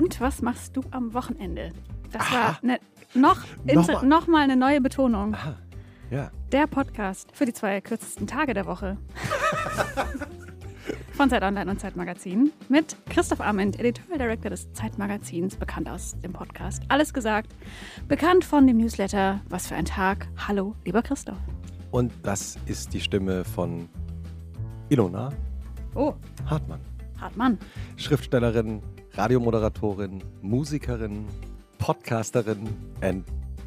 Und was machst du am Wochenende? Das Aha. war eine, noch, Nochmal. noch, mal eine neue Betonung. Aha. Ja. Der Podcast für die zwei kürzesten Tage der Woche. Von Zeit Online und Zeitmagazin mit Christoph Amend, Editorial Director des Zeitmagazins, bekannt aus dem Podcast Alles gesagt, bekannt von dem Newsletter Was für ein Tag. Hallo, lieber Christoph. Und das ist die Stimme von Ilona Oh, Hartmann. Hartmann. Schriftstellerin, Radiomoderatorin, Musikerin, Podcasterin and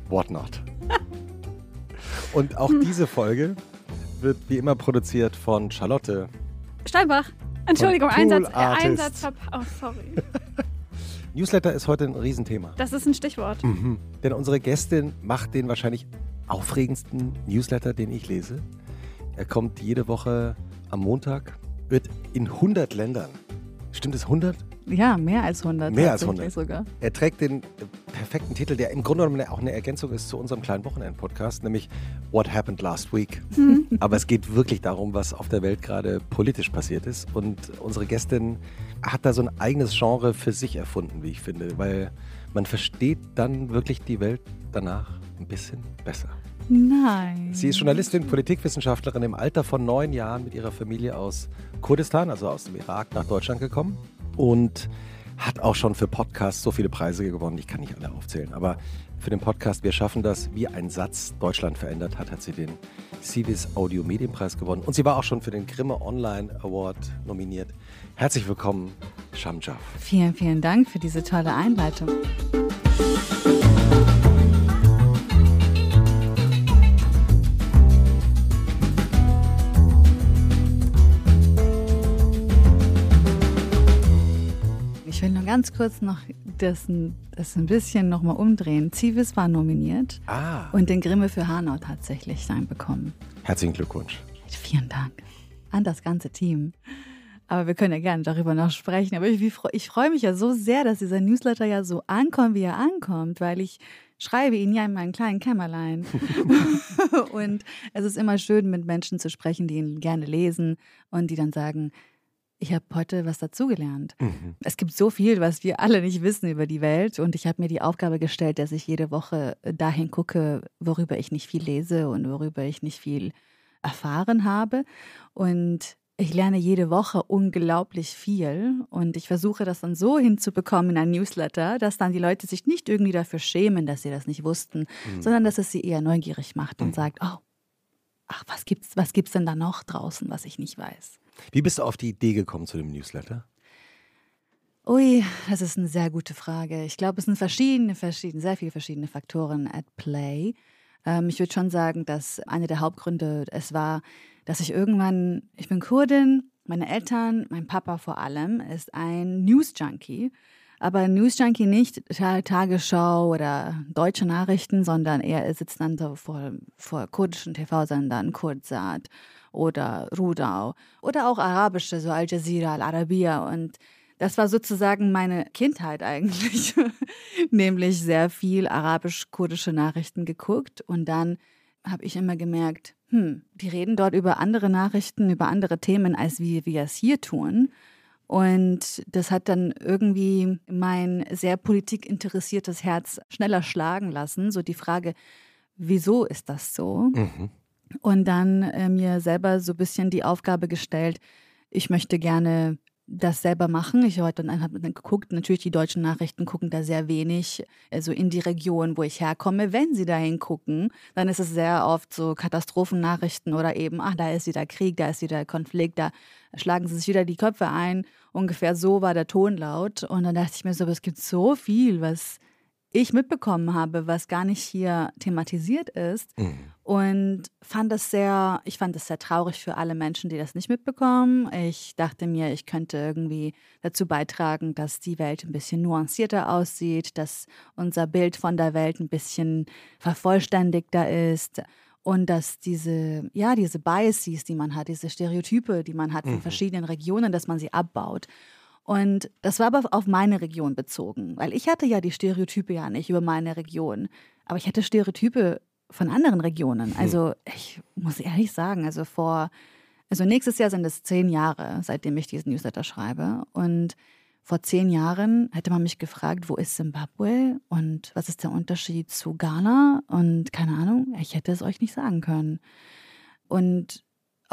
whatnot. Und auch diese Folge wird wie immer produziert von Charlotte. Steinbach. Entschuldigung, Von Einsatz, äh. Einsatz Oh, sorry. Newsletter ist heute ein Riesenthema. Das ist ein Stichwort. Mhm. Denn unsere Gästin macht den wahrscheinlich aufregendsten Newsletter, den ich lese. Er kommt jede Woche am Montag, wird in 100 Ländern. Stimmt es 100? Ja, mehr als 100. Mehr als tatsächlich 100. sogar. Er trägt den perfekten Titel, der im Grunde genommen auch eine Ergänzung ist zu unserem kleinen Wochenend-Podcast, nämlich What Happened Last Week. Aber es geht wirklich darum, was auf der Welt gerade politisch passiert ist. Und unsere Gästin hat da so ein eigenes Genre für sich erfunden, wie ich finde, weil man versteht dann wirklich die Welt danach ein bisschen besser. Nein. Sie ist Journalistin, Politikwissenschaftlerin im Alter von neun Jahren mit ihrer Familie aus Kurdistan, also aus dem Irak, nach Deutschland gekommen und hat auch schon für Podcasts so viele Preise gewonnen. Ich kann nicht alle aufzählen, aber für den Podcast Wir schaffen das, wie ein Satz Deutschland verändert hat, hat sie den Civis Audio Medienpreis gewonnen und sie war auch schon für den Grimme Online Award nominiert. Herzlich willkommen, Shamjaf. Vielen, vielen Dank für diese tolle Einleitung. Ganz kurz noch das, ein- das ein bisschen nochmal umdrehen. Zivis war nominiert Ah, und den Grimme für Hanau tatsächlich sein bekommen. herzlichen Glückwunsch. Vielen Dank an das ganze Team. Aber wir können ja gerne darüber noch sprechen. Aber ich, ich freue mich ja so sehr, dass dieser Newsletter ja so ankommt, wie er ankommt, weil ich schreibe ihn ja in meinem kleinen Kämmerlein. und es ist immer schön, mit Menschen zu sprechen, die ihn gerne lesen und die dann sagen, ich habe heute was dazugelernt. Mhm. Es gibt so viel, was wir alle nicht wissen über die Welt. Und ich habe mir die Aufgabe gestellt, dass ich jede Woche dahin gucke, worüber ich nicht viel lese und worüber ich nicht viel erfahren habe. Und ich lerne jede Woche unglaublich viel. Und ich versuche das dann so hinzubekommen in ein Newsletter, dass dann die Leute sich nicht irgendwie dafür schämen, dass sie das nicht wussten, sondern dass es sie eher neugierig macht und sagt, oh, ach, was gibt's, was gibt's denn da noch draußen, was ich nicht weiß? Wie bist du auf die Idee gekommen zu dem Newsletter? Ui, das ist eine sehr gute Frage. Ich glaube, es sind verschiedene, verschiedene, sehr viele verschiedene Faktoren at play. Ähm, ich würde schon sagen, dass einer der Hauptgründe es war, dass ich irgendwann, ich bin Kurdin, meine Eltern, mein Papa vor allem, ist ein News-Junkie. Aber News-Junkie nicht Ta- Tagesschau oder deutsche Nachrichten, sondern er sitzt dann so vor, vor kurdischen TV-Sendern, Kurdsat oder Rudau oder auch arabische, so Al Jazeera, Al Arabiya und das war sozusagen meine Kindheit eigentlich, nämlich sehr viel arabisch-kurdische Nachrichten geguckt und dann habe ich immer gemerkt, hm, die reden dort über andere Nachrichten, über andere Themen, als wie wir es hier tun. Und das hat dann irgendwie mein sehr politikinteressiertes Herz schneller schlagen lassen. So die Frage, wieso ist das so? Mhm. Und dann äh, mir selber so ein bisschen die Aufgabe gestellt, ich möchte gerne das selber machen. Ich heute dann habe dann geguckt, natürlich die deutschen Nachrichten gucken da sehr wenig, also in die Region, wo ich herkomme. Wenn sie dahin gucken, dann ist es sehr oft so Katastrophennachrichten oder eben, ach, da ist wieder Krieg, da ist wieder Konflikt, da schlagen sie sich wieder die Köpfe ein. Ungefähr so war der Tonlaut. Und dann dachte ich mir so, es gibt so viel, was ich mitbekommen habe, was gar nicht hier thematisiert ist. Mhm. Und fand das sehr, ich fand das sehr traurig für alle Menschen, die das nicht mitbekommen. Ich dachte mir, ich könnte irgendwie dazu beitragen, dass die Welt ein bisschen nuancierter aussieht, dass unser Bild von der Welt ein bisschen vervollständigter ist und dass diese, ja, diese Biases, die man hat, diese Stereotype, die man hat Mhm. verschiedenen Regionen, dass man sie abbaut. Und das war aber auf meine Region bezogen, weil ich hatte ja die Stereotype ja nicht über meine Region, aber ich hatte Stereotype von anderen Regionen. Also ich muss ehrlich sagen, also vor, also nächstes Jahr sind es zehn Jahre, seitdem ich diesen Newsletter schreibe. Und vor zehn Jahren hätte man mich gefragt, wo ist Simbabwe und was ist der Unterschied zu Ghana und keine Ahnung, ich hätte es euch nicht sagen können. Und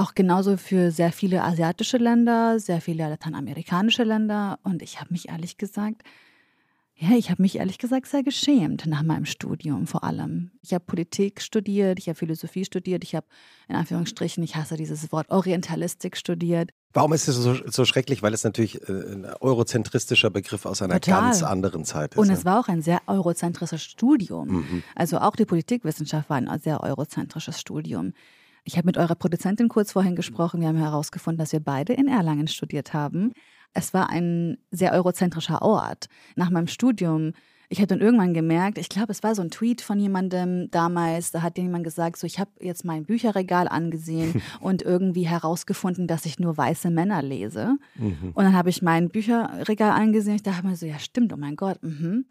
auch genauso für sehr viele asiatische Länder, sehr viele lateinamerikanische Länder. Und ich habe mich ehrlich gesagt, ja, ich habe mich ehrlich gesagt sehr geschämt nach meinem Studium vor allem. Ich habe Politik studiert, ich habe Philosophie studiert, ich habe in Anführungsstrichen, ich hasse dieses Wort, Orientalistik studiert. Warum ist es so, so schrecklich? Weil es natürlich äh, ein eurozentristischer Begriff aus einer Total. ganz anderen Zeit ist. Und es war auch ein sehr eurozentrisches Studium. Mhm. Also auch die Politikwissenschaft war ein sehr eurozentrisches Studium. Ich habe mit eurer Produzentin kurz vorhin gesprochen. Wir haben herausgefunden, dass wir beide in Erlangen studiert haben. Es war ein sehr eurozentrischer Ort. Nach meinem Studium ich habe dann irgendwann gemerkt, ich glaube, es war so ein Tweet von jemandem damals, da hat jemand gesagt, so ich habe jetzt mein Bücherregal angesehen und irgendwie herausgefunden, dass ich nur weiße Männer lese. Mhm. Und dann habe ich mein Bücherregal angesehen, ich dachte mir so, ja stimmt, oh mein Gott, mhm.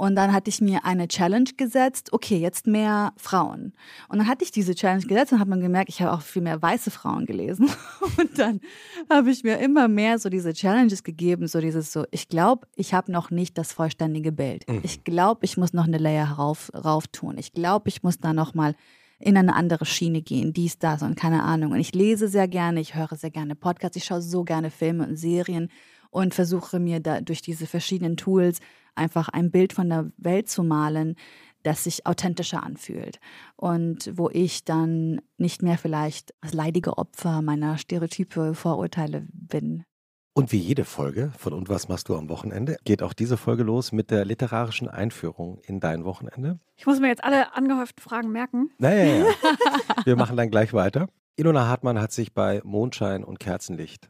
Und dann hatte ich mir eine Challenge gesetzt, okay, jetzt mehr Frauen. Und dann hatte ich diese Challenge gesetzt und hat man gemerkt, ich habe auch viel mehr weiße Frauen gelesen. Und dann habe ich mir immer mehr so diese Challenges gegeben, so dieses so, ich glaube, ich habe noch nicht das vollständige Bild. Mhm. Ich glaube, ich muss noch eine Layer rauf, rauf tun. Ich glaube, ich muss da noch mal in eine andere Schiene gehen, dies, das und keine Ahnung. Und ich lese sehr gerne, ich höre sehr gerne Podcasts, ich schaue so gerne Filme und Serien und versuche mir da durch diese verschiedenen Tools einfach ein Bild von der Welt zu malen, das sich authentischer anfühlt und wo ich dann nicht mehr vielleicht das leidige Opfer meiner Stereotype, Vorurteile bin. Und wie jede Folge von Und was machst du am Wochenende, geht auch diese Folge los mit der literarischen Einführung in dein Wochenende. Ich muss mir jetzt alle angehäuften Fragen merken. Naja, ja. wir machen dann gleich weiter. Ilona Hartmann hat sich bei Mondschein und Kerzenlicht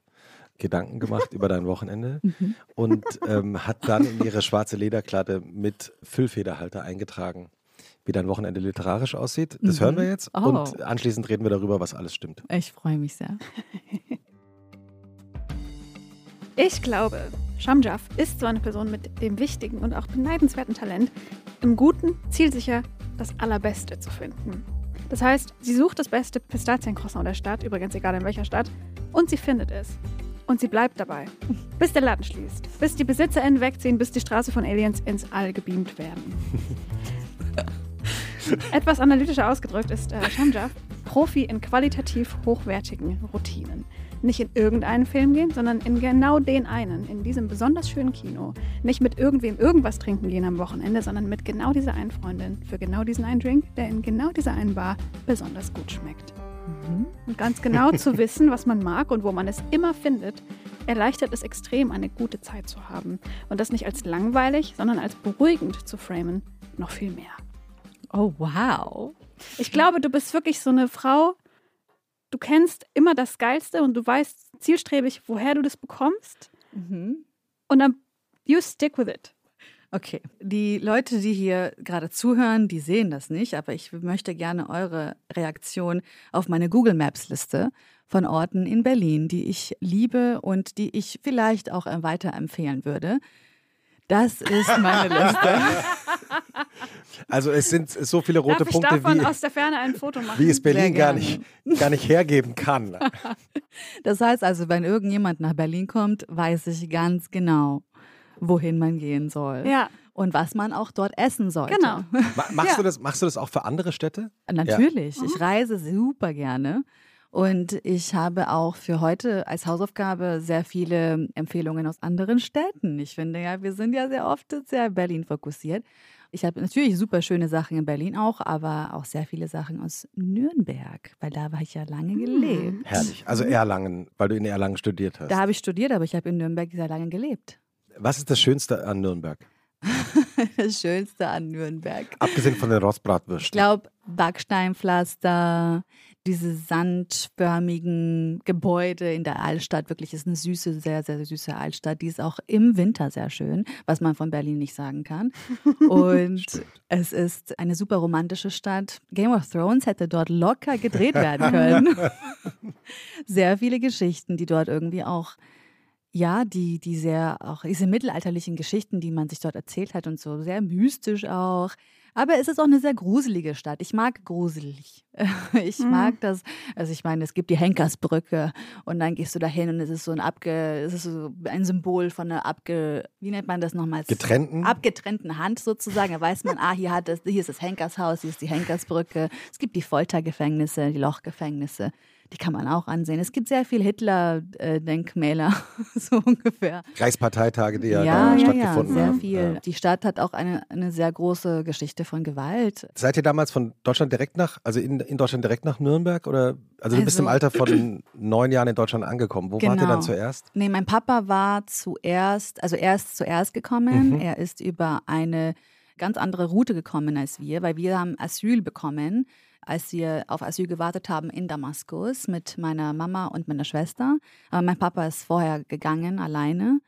Gedanken gemacht über dein Wochenende mhm. und ähm, hat dann in ihre schwarze Lederkladde mit Füllfederhalter eingetragen, wie dein Wochenende literarisch aussieht. Das mhm. hören wir jetzt oh. und anschließend reden wir darüber, was alles stimmt. Ich freue mich sehr. Ich glaube, Shamjaf ist so eine Person mit dem wichtigen und auch beneidenswerten Talent, im Guten zielsicher das Allerbeste zu finden. Das heißt, sie sucht das beste Pistaziencroissant der Stadt, übrigens egal in welcher Stadt, und sie findet es. Und sie bleibt dabei. Bis der Laden schließt. Bis die BesitzerInnen wegziehen, bis die Straße von Aliens ins All gebeamt werden. Etwas analytischer ausgedrückt ist äh, Shamjaf Profi in qualitativ hochwertigen Routinen. Nicht in irgendeinen Film gehen, sondern in genau den einen, in diesem besonders schönen Kino. Nicht mit irgendwem irgendwas trinken gehen am Wochenende, sondern mit genau dieser einen Freundin für genau diesen einen Drink, der in genau dieser einen Bar besonders gut schmeckt. Mhm. Und ganz genau zu wissen, was man mag und wo man es immer findet, erleichtert es extrem, eine gute Zeit zu haben. Und das nicht als langweilig, sondern als beruhigend zu framen, noch viel mehr. Oh, wow. Ich glaube, du bist wirklich so eine Frau, du kennst immer das Geilste und du weißt zielstrebig, woher du das bekommst. Mhm. Und dann, you stick with it. Okay, die Leute, die hier gerade zuhören, die sehen das nicht, aber ich möchte gerne eure Reaktion auf meine Google Maps Liste von Orten in Berlin, die ich liebe und die ich vielleicht auch weiterempfehlen würde. Das ist meine Liste. Also es sind so viele rote Darf Punkte, wie, aus der Ferne ein Foto machen? wie es Berlin gar nicht, gar nicht hergeben kann. Das heißt also, wenn irgendjemand nach Berlin kommt, weiß ich ganz genau, wohin man gehen soll. Ja. Und was man auch dort essen sollte. Genau. Machst, ja. du, das, machst du das auch für andere Städte? Natürlich. Ja. Ich reise super gerne. Und ich habe auch für heute als Hausaufgabe sehr viele Empfehlungen aus anderen Städten. Ich finde ja, wir sind ja sehr oft sehr Berlin fokussiert. Ich habe natürlich super schöne Sachen in Berlin auch, aber auch sehr viele Sachen aus Nürnberg, weil da war ich ja lange hm. gelebt. Herrlich. Also Erlangen, weil du in Erlangen studiert hast. Da habe ich studiert, aber ich habe in Nürnberg sehr lange gelebt. Was ist das Schönste an Nürnberg? das Schönste an Nürnberg. Abgesehen von den Rostbratwürsten. Ich glaube, Backsteinpflaster, diese sandförmigen Gebäude in der Altstadt. Wirklich ist eine süße, sehr, sehr süße Altstadt. Die ist auch im Winter sehr schön, was man von Berlin nicht sagen kann. Und es ist eine super romantische Stadt. Game of Thrones hätte dort locker gedreht werden können. sehr viele Geschichten, die dort irgendwie auch ja, die, die sehr, auch diese mittelalterlichen Geschichten, die man sich dort erzählt hat und so, sehr mystisch auch. Aber es ist auch eine sehr gruselige Stadt. Ich mag gruselig. Ich Mhm. mag das. Also ich meine, es gibt die Henkersbrücke und dann gehst du dahin und es ist so ein abge, es ist so ein Symbol von einer abge, wie nennt man das nochmal? Getrennten? Abgetrennten Hand sozusagen. Da weiß man, ah, hier hat es, hier ist das Henkershaus, hier ist die Henkersbrücke. Es gibt die Foltergefängnisse, die Lochgefängnisse. Die kann man auch ansehen. Es gibt sehr viel Hitler-Denkmäler, so ungefähr. Reichsparteitage, die ja, Ja, ja, ja, stattgefunden sehr haben. viel. Ja. Die Stadt hat auch eine, eine sehr große Geschichte von Gewalt. Seid ihr damals von Deutschland direkt nach, also in, in Deutschland direkt nach Nürnberg? Oder also du bist Also- im Alter von neun Jahren in Deutschland angekommen. Wo wart ihr Genau. dann zuerst? Nee, mein Papa war zuerst, also er ist zuerst gekommen. Mhm. Er ist über eine ganz andere Route gekommen als wir, weil wir haben Asyl bekommen, als wir auf Asyl gewartet haben in Damaskus mit meiner Mama und meiner Schwester. Aber mein Papa ist vorher gegangen, alleine.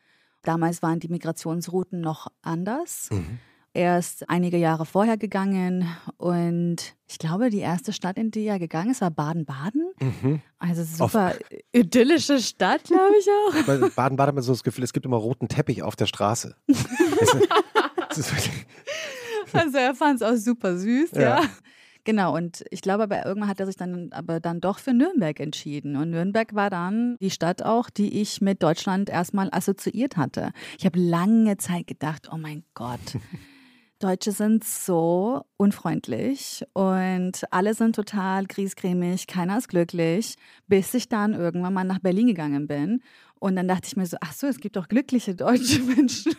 Damals waren die Migrationsrouten noch anders. Mhm. Er ist einige Jahre vorher gegangen und ich glaube, die erste Stadt, in die er gegangen ist, war Baden-Baden. Mhm. Also super idyllische Stadt, glaube ich auch. Baden-Baden hat man so das Gefühl, es gibt immer roten Teppich auf der Straße. Also er fand es auch super süß, ja. Ja. Genau, und ich glaube, aber irgendwann hat er sich dann aber dann doch für Nürnberg entschieden. Und Nürnberg war dann die Stadt auch, die ich mit Deutschland erstmal assoziiert hatte. Ich habe lange Zeit gedacht, oh mein Gott. Deutsche sind so unfreundlich und alle sind total griesgrämig, keiner ist glücklich, bis ich dann irgendwann mal nach Berlin gegangen bin. Und dann dachte ich mir so, ach so, es gibt doch glückliche deutsche Menschen.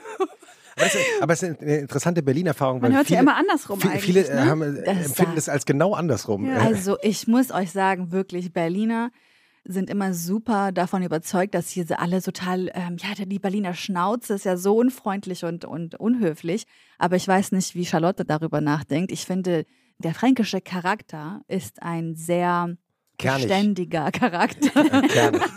Aber es ist, aber es ist eine interessante Berlin-Erfahrung. Man weil hört viele, ja immer andersrum viele, eigentlich. viele äh, ne? haben, äh, Das empfinden das als genau andersrum. Ja. Äh, Also ich muss euch sagen, wirklich, Berliner sind immer super davon überzeugt, dass hier alle total, ähm, ja, die Berliner Schnauze ist ja so unfreundlich und, und unhöflich. Aber ich weiß nicht, wie Charlotte darüber nachdenkt. Ich finde, der fränkische Charakter ist ein sehr Kernig. beständiger Charakter. Gerne.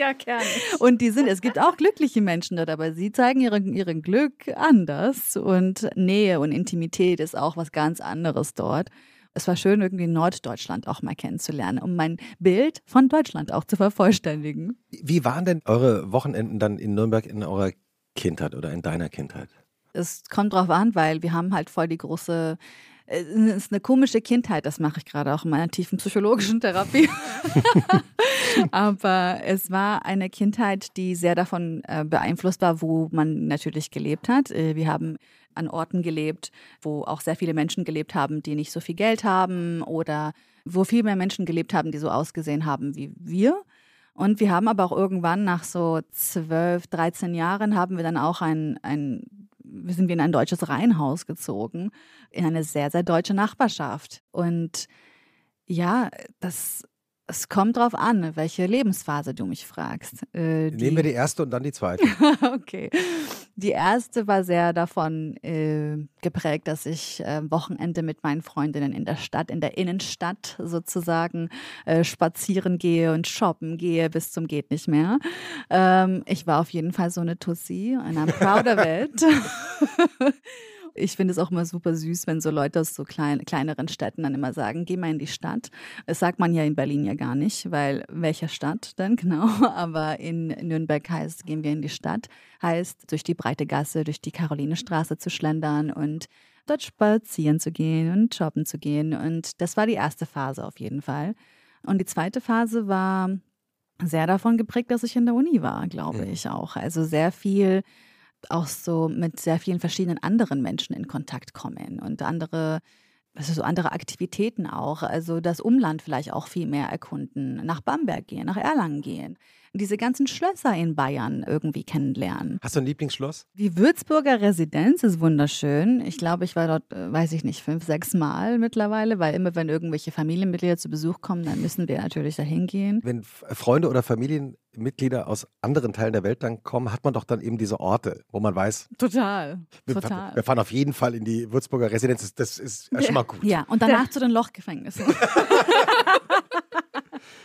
Ja, gerne. Und die sind, es gibt auch glückliche Menschen dort, aber sie zeigen ihren, ihren Glück anders. Und Nähe und Intimität ist auch was ganz anderes dort. Es war schön, irgendwie Norddeutschland auch mal kennenzulernen, um mein Bild von Deutschland auch zu vervollständigen. Wie waren denn eure Wochenenden dann in Nürnberg in eurer Kindheit oder in deiner Kindheit? Es kommt drauf an, weil wir haben halt voll die große, es ist eine komische Kindheit, das mache ich gerade auch in meiner tiefen psychologischen Therapie. Aber es war eine Kindheit, die sehr davon äh, beeinflusst war, wo man natürlich gelebt hat. Äh, wir haben an Orten gelebt, wo auch sehr viele Menschen gelebt haben, die nicht so viel Geld haben oder wo viel mehr Menschen gelebt haben, die so ausgesehen haben wie wir. Und wir haben aber auch irgendwann nach so 12, 13 Jahren haben wir dann auch ein, ein sind wir in ein deutsches Reihenhaus gezogen, in eine sehr, sehr deutsche Nachbarschaft. Und ja, das, es kommt drauf an, welche Lebensphase du mich fragst. Äh, Nehmen wir die erste und dann die zweite. okay. Die erste war sehr davon äh, geprägt, dass ich äh, Wochenende mit meinen Freundinnen in der Stadt, in der Innenstadt sozusagen äh, spazieren gehe und shoppen gehe bis zum geht nicht mehr. Ähm, ich war auf jeden Fall so eine Tussi and I'm proud of it. Ich finde es auch immer super süß, wenn so Leute aus so klein, kleineren Städten dann immer sagen, geh mal in die Stadt. Das sagt man ja in Berlin ja gar nicht, weil welcher Stadt denn genau? Aber in Nürnberg heißt, gehen wir in die Stadt, heißt durch die breite Gasse, durch die Karolinestraße zu schlendern und dort spazieren zu gehen und shoppen zu gehen. Und das war die erste Phase auf jeden Fall. Und die zweite Phase war sehr davon geprägt, dass ich in der Uni war, glaube Mhm. ich auch. Also sehr viel auch so mit sehr vielen verschiedenen anderen Menschen in Kontakt kommen und andere, also so andere Aktivitäten auch. Also das Umland vielleicht auch viel mehr erkunden, nach Bamberg gehen, nach Erlangen gehen, diese ganzen Schlösser in Bayern irgendwie kennenlernen. Hast du ein Lieblingsschloss? Die Würzburger Residenz ist wunderschön. Ich glaube, ich war dort, äh, weiß ich nicht, fünf, sechs Mal mittlerweile, weil immer wenn irgendwelche Familienmitglieder zu Besuch kommen, dann müssen wir natürlich dahin gehen. Wenn Freunde oder Familienmitglieder aus anderen Teilen der Welt dann kommen, hat man doch dann eben diese Orte, wo man weiß, Total, wir, total. wir fahren auf jeden Fall in die Würzburger Residenz. Das- Das ist ja schon mal gut. Ja, und danach zu den Lochgefängnissen.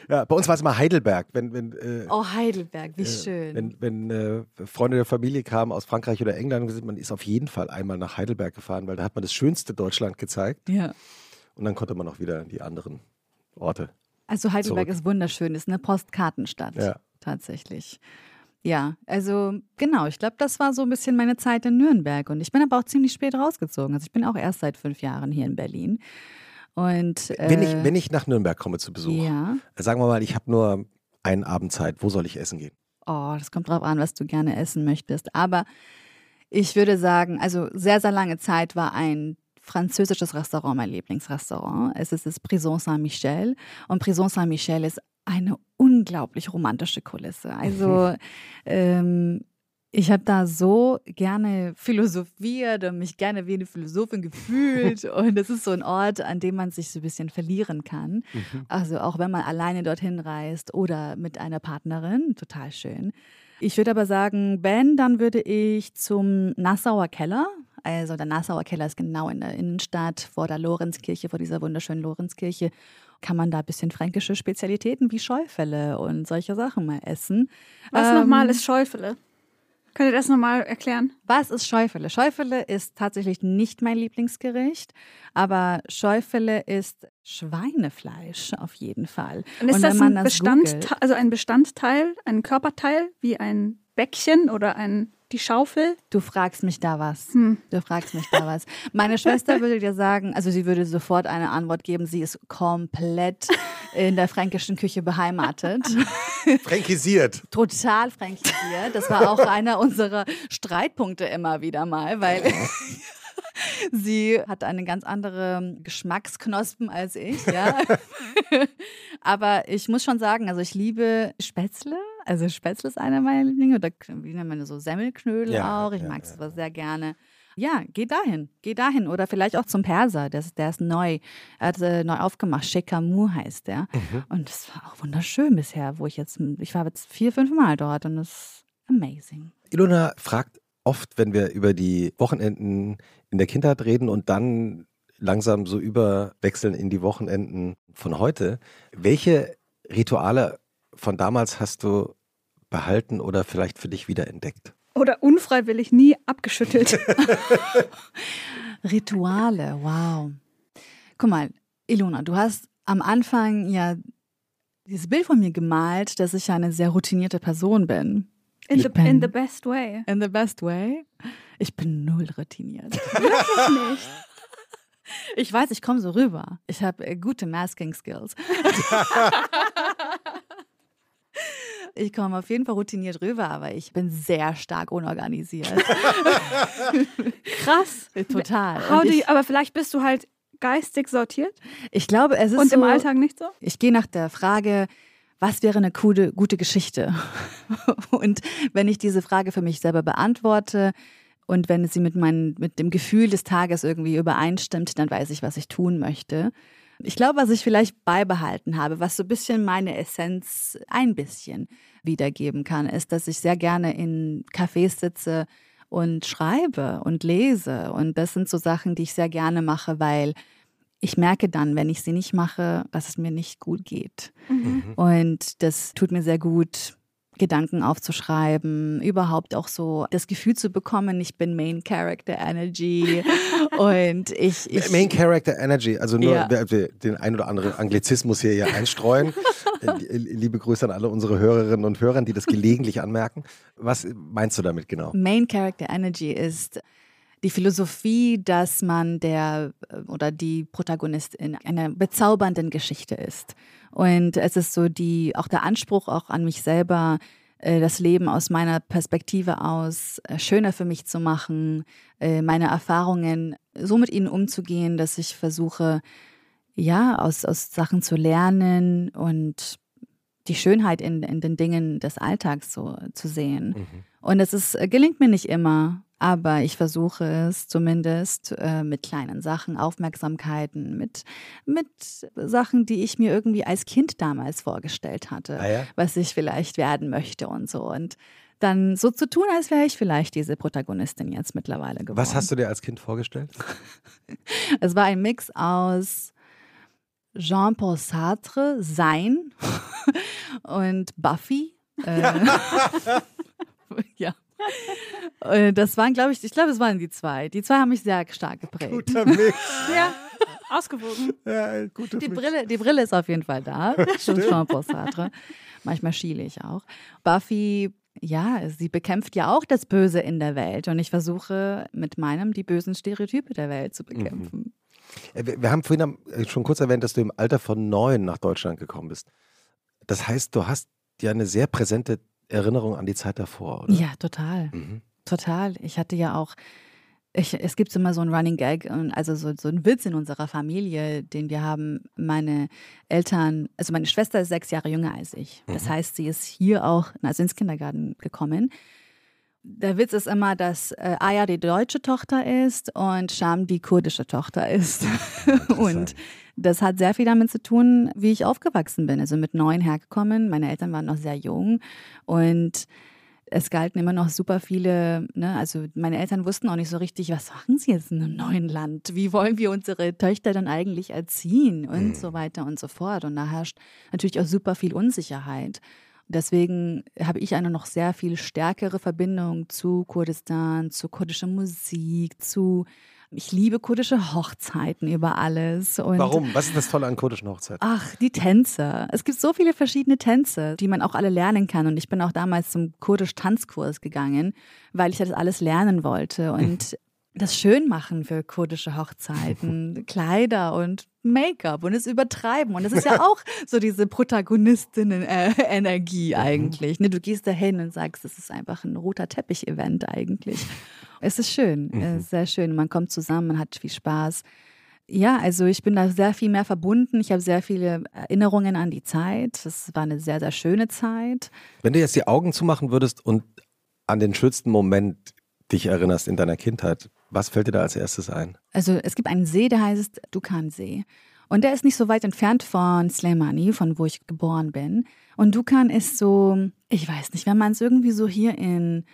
Ja, bei uns war es mal Heidelberg, wenn, wenn, äh, Oh, Heidelberg, wie äh, schön. wenn, wenn äh, Freunde der Familie kamen aus Frankreich oder England und gesagt, man ist auf jeden Fall einmal nach Heidelberg gefahren, weil da hat man das schönste Deutschland gezeigt ja. und dann konnte man auch wieder in die anderen Orte. Also Heidelberg Zurück. ist wunderschön, ist eine Postkartenstadt. Ja. Tatsächlich. Ja, also genau, ich glaube, das war so ein bisschen meine Zeit in Nürnberg. Und ich bin aber auch ziemlich spät rausgezogen. Also ich bin auch erst seit fünf Jahren hier in Berlin. Und, äh, Wenn, ich, wenn ich nach Nürnberg komme zu Besuch, ja. sagen wir mal, ich habe nur einen Abend Zeit, wo soll ich essen gehen? Oh, das kommt drauf an, was du gerne essen möchtest. Aber ich würde sagen, also sehr, sehr lange Zeit war ein französisches Restaurant mein Lieblingsrestaurant. Es ist das Prison Saint-Michel. Und Prison Saint-Michel ist eine unglaublich romantische Kulisse. Also ähm, ich habe da so gerne philosophiert und mich gerne wie eine Philosophin gefühlt. und es ist so ein Ort, an dem man sich so ein bisschen verlieren kann. Mhm. Also auch wenn man alleine dorthin reist oder mit einer Partnerin, total schön. Ich würde aber sagen, Ben, dann würde ich zum Nassauer Keller. Also der Nassauer Keller ist genau in der Innenstadt vor der Lorenzkirche, vor dieser wunderschönen Lorenzkirche. Kann man da ein bisschen fränkische Spezialitäten wie Scheufälle und solche Sachen mal essen. Was Ähm, nochmal ist Schäufele? Könnt ihr das nochmal erklären? Was ist Scheufele? Scheufele ist tatsächlich nicht mein Lieblingsgericht, aber Scheufele ist Schweinefleisch auf jeden Fall. Und ist Und das ein, das Bestandteil, also ein Bestandteil, ein Körperteil, wie ein Bäckchen oder ein, die Schaufel? Du fragst mich da was. Hm. Du fragst mich da was. Meine Schwester würde dir sagen, also sie würde sofort eine Antwort geben, sie ist komplett in der fränkischen Küche beheimatet. Fränkisiert. Total fränkisiert. Das war auch einer unserer Streitpunkte immer wieder mal, weil sie hat eine ganz andere Geschmacksknospen als ich, ja. Aber ich muss schon sagen, also ich liebe Spätzle. Also Spätzle ist einer meiner Lieblinge. Oder wie nennt man das so? Semmelknödel Ja, auch. Ich ja, mag ja. sowas sehr gerne. Ja, geh dahin, geh dahin. Oder vielleicht auch zum Perser, der ist, der ist neu. Er hat äh, neu aufgemacht, Shekamu heißt der. Mhm. Und es war auch wunderschön bisher, wo ich jetzt, ich war jetzt vier, fünf Mal dort und es ist amazing. Ilona fragt oft, wenn wir über die Wochenenden in der Kindheit reden und dann langsam so überwechseln in die Wochenenden von heute, welche Rituale von damals hast du behalten oder vielleicht für dich wiederentdeckt? Oder unfreiwillig nie abgeschüttelt? Rituale, wow. Guck mal, Ilona, du hast am Anfang ja dieses Bild von mir gemalt, dass ich eine sehr routinierte Person bin. In, the, bin- in the best way. In the best way. Ich bin null routiniert. Wirklich nicht. Ich weiß, ich komme so rüber. Ich habe äh, gute Masking Skills. ich komme auf jeden Fall routiniert rüber, aber ich bin sehr stark unorganisiert. Krass. Total. How Und do you, aber vielleicht bist du halt geistig sortiert ich glaube, es ist und so, im Alltag nicht so? Ich gehe nach der Frage, was wäre eine gute, gute Geschichte? Und wenn ich diese Frage für mich selber beantworte und wenn sie mit, mein, mit dem Gefühl des Tages irgendwie übereinstimmt, dann weiß ich, was ich tun möchte. Ich glaube, was ich vielleicht beibehalten habe, was so ein bisschen meine Essenz ein bisschen wiedergeben kann, ist, dass ich sehr gerne in Cafés sitze und schreibe und lese. Und das sind so Sachen, die ich sehr gerne mache, weil ich merke dann, wenn ich sie nicht mache, dass es mir nicht gut geht. Und das tut mir sehr gut, Gedanken aufzuschreiben, überhaupt auch so das Gefühl zu bekommen, ich bin Main Character Energy und ich, ich Main Character Energy, also nur Ja. den ein oder anderen Anglizismus hier, hier einstreuen. Äh, Liebe Grüße an alle unsere Hörerinnen und Hörer, die das gelegentlich anmerken. Was meinst du damit genau? Main Character Energy ist die Philosophie, dass man der äh, oder die Protagonistin einer bezaubernden Geschichte ist. Und es ist so die, auch der Anspruch auch an mich selber, äh, das Leben aus meiner Perspektive aus äh, schöner für mich zu machen, äh, meine Erfahrungen so mit ihnen umzugehen, dass ich versuche, ja, aus, aus Sachen zu lernen und die Schönheit in, in den Dingen des Alltags so zu sehen. Und es ist, gelingt mir nicht immer, aber ich versuche es zumindest äh, mit kleinen Sachen, Aufmerksamkeiten, mit, mit Sachen, die ich mir irgendwie als Kind damals vorgestellt hatte, Ah ja? was ich vielleicht werden möchte und so. Und dann so zu tun, als wäre ich vielleicht diese Protagonistin jetzt mittlerweile geworden. Was hast du dir als Kind vorgestellt? Es war ein Mix aus Jean-Paul Sartre, Sein und Buffy. Äh, ja. Äh, Das waren, glaube ich, ich glaube, es waren die zwei. Die zwei haben mich sehr stark geprägt. Guter Mix. Ja, ausgewogen. Ja, guter Die Mix. Brille, die Brille ist auf jeden Fall da. Schon Sartre. Manchmal schiele ich auch. Buffy Ja, sie bekämpft ja auch das Böse in der Welt und ich versuche mit meinem die bösen Stereotype der Welt zu bekämpfen. Mhm. Wir, wir haben vorhin schon kurz erwähnt, dass du im Alter von neun nach Deutschland gekommen bist. Das heißt, du hast ja eine sehr präsente Erinnerung an die Zeit davor, oder? Ja, total. Mhm. Total. Ich hatte ja auch ich, es gibt immer so einen Running Gag, also so, so einen Witz in unserer Familie, den wir haben. Meine Eltern, also meine Schwester ist sechs Jahre jünger als ich. Das mhm. heißt, sie ist hier auch, also ins Kindergarten gekommen. Der Witz ist immer, dass äh, Aya die deutsche Tochter ist und Sham die kurdische Tochter ist. und das hat sehr viel damit zu tun, wie ich aufgewachsen bin. Also mit neun hergekommen. Meine Eltern waren noch sehr jung und es galten immer noch super viele, ne, also meine Eltern wussten auch nicht so richtig, was machen sie jetzt in einem neuen Land? Wie wollen wir unsere Töchter dann eigentlich erziehen und mhm. so weiter und so fort. Und da herrscht natürlich auch super viel Unsicherheit. Deswegen habe ich eine noch sehr viel stärkere Verbindung zu Kurdistan, zu kurdischer Musik, zu ich liebe kurdische Hochzeiten über alles. Und Warum? Was ist das Tolle an kurdischen Hochzeiten? Ach, die Tänze. Es gibt so viele verschiedene Tänze, die man auch alle lernen kann. Und ich bin auch damals zum kurdisch-Tanzkurs gegangen, weil ich das alles lernen wollte. Und das Schönmachen für kurdische Hochzeiten, Kleider und Make-up und es übertreiben. Und das ist ja auch so diese Protagonistinnen-Energie mhm. eigentlich. Ne, du gehst da hin und sagst, es ist einfach ein roter Teppich-Event eigentlich. Es ist schön, mhm. es ist sehr schön. Man kommt zusammen, man hat viel Spaß. Ja, also ich bin da sehr viel mehr verbunden. Ich habe sehr viele Erinnerungen an die Zeit. Es war eine sehr, sehr schöne Zeit. Wenn du jetzt die Augen zumachen würdest und an den schönsten Moment dich erinnerst in deiner Kindheit, was fällt dir da als erstes ein? Also es gibt einen See, der heißt Dukan-See. Und der ist nicht so weit entfernt von Slemani, von wo ich geboren bin. Und Dukan ist so, ich weiß nicht, wenn man es irgendwie so hier in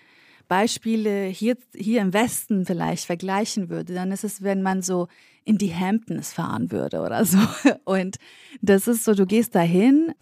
Beispiele hier, hier im Westen vielleicht vergleichen würde, dann ist es, wenn man so in die Hamptons fahren würde oder so. Und das ist so, du gehst dahin